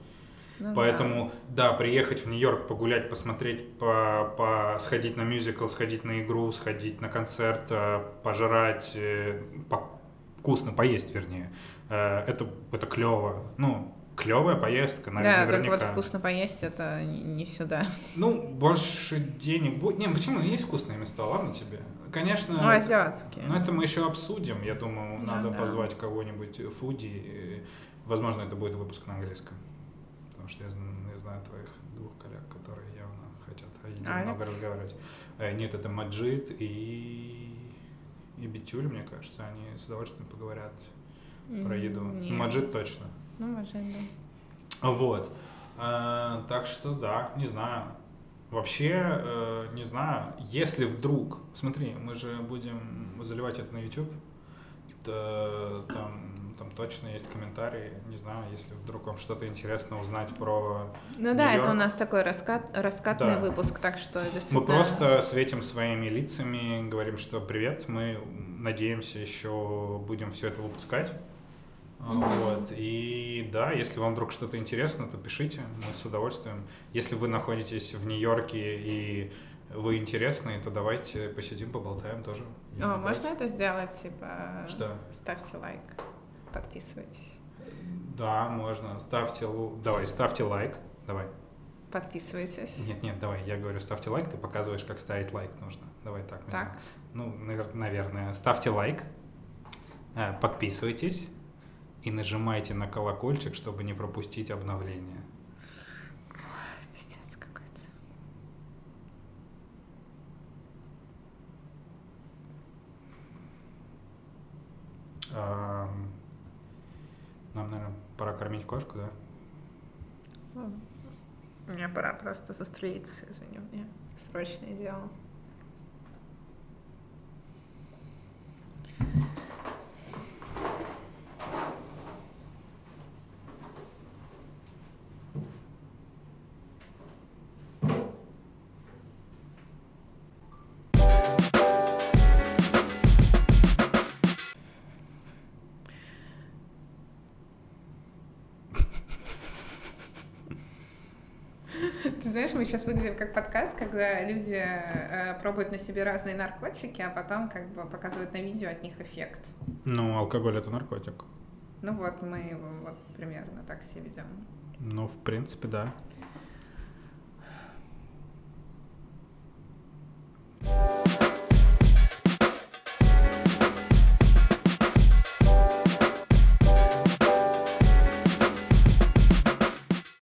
Speaker 2: Ну да.
Speaker 1: Поэтому, да. приехать в Нью-Йорк, погулять, посмотреть, по, по, сходить на мюзикл, сходить на игру, сходить на концерт, э, пожрать, э, по- вкусно поесть, вернее, э, это, это клево. Ну, клевая поездка, нав-
Speaker 2: Да, только
Speaker 1: наверняка.
Speaker 2: вот вкусно поесть это не сюда.
Speaker 1: Ну, больше денег будет. Не, почему? Есть вкусные места, ладно тебе? Конечно.
Speaker 2: Ну, азиатские.
Speaker 1: Но это мы еще обсудим. Я думаю,
Speaker 2: Ну
Speaker 1: надо
Speaker 2: да.
Speaker 1: позвать кого-нибудь э, фуди. Возможно, это будет выпуск на английском. Потому что я, я знаю твоих двух коллег, которые явно хотят о еде
Speaker 2: Алекс?
Speaker 1: много разговаривать. Э, Нет, это Маджид и, и Битюль, мне кажется. Они с удовольствием поговорят про еду.
Speaker 2: Нет.
Speaker 1: Маджид точно.
Speaker 2: Ну, может, да.
Speaker 1: Вот. Э, так что да, не знаю. Вообще, э, не знаю, если вдруг, смотри, мы же будем заливать это на YouTube, то там, там точно есть комментарии, не знаю, если вдруг вам что-то интересно узнать про...
Speaker 2: Ну да, это у нас такой раскат, раскатный
Speaker 1: Да.
Speaker 2: выпуск, так что
Speaker 1: Мы
Speaker 2: действительно...
Speaker 1: просто светим своими лицами, говорим, что привет, мы надеемся еще будем все это выпускать. Вот. И да, если вам вдруг что-то интересно, то пишите, мы с удовольствием. Если вы находитесь в Нью-Йорке и вы интересны, то давайте посидим, поболтаем тоже.
Speaker 2: О, можно это сделать, типа...
Speaker 1: Что?
Speaker 2: Ставьте лайк, подписывайтесь.
Speaker 1: Да, можно. Ставьте, давай, ставьте лайк. Давай.
Speaker 2: Подписывайтесь.
Speaker 1: Нет, нет, давай, я говорю, ставьте лайк, ты показываешь, как ставить лайк нужно. Давай так.
Speaker 2: Так.
Speaker 1: Ну, навер- наверное. Ставьте лайк, э, подписывайтесь и нажимайте на колокольчик, чтобы не пропустить обновления.
Speaker 2: Пиздец какой-то.
Speaker 1: Ам, Нам, наверное, пора кормить кошку, да?
Speaker 2: Мне пора просто застрелиться, извини, меня срочное дело. мы сейчас выглядим как подкаст, когда люди э, пробуют на себе разные наркотики, а потом как бы показывают на видео от них эффект.
Speaker 1: Ну, алкоголь это наркотик.
Speaker 2: Ну вот, мы вот примерно так все ведем.
Speaker 1: Ну, в принципе, да. thank you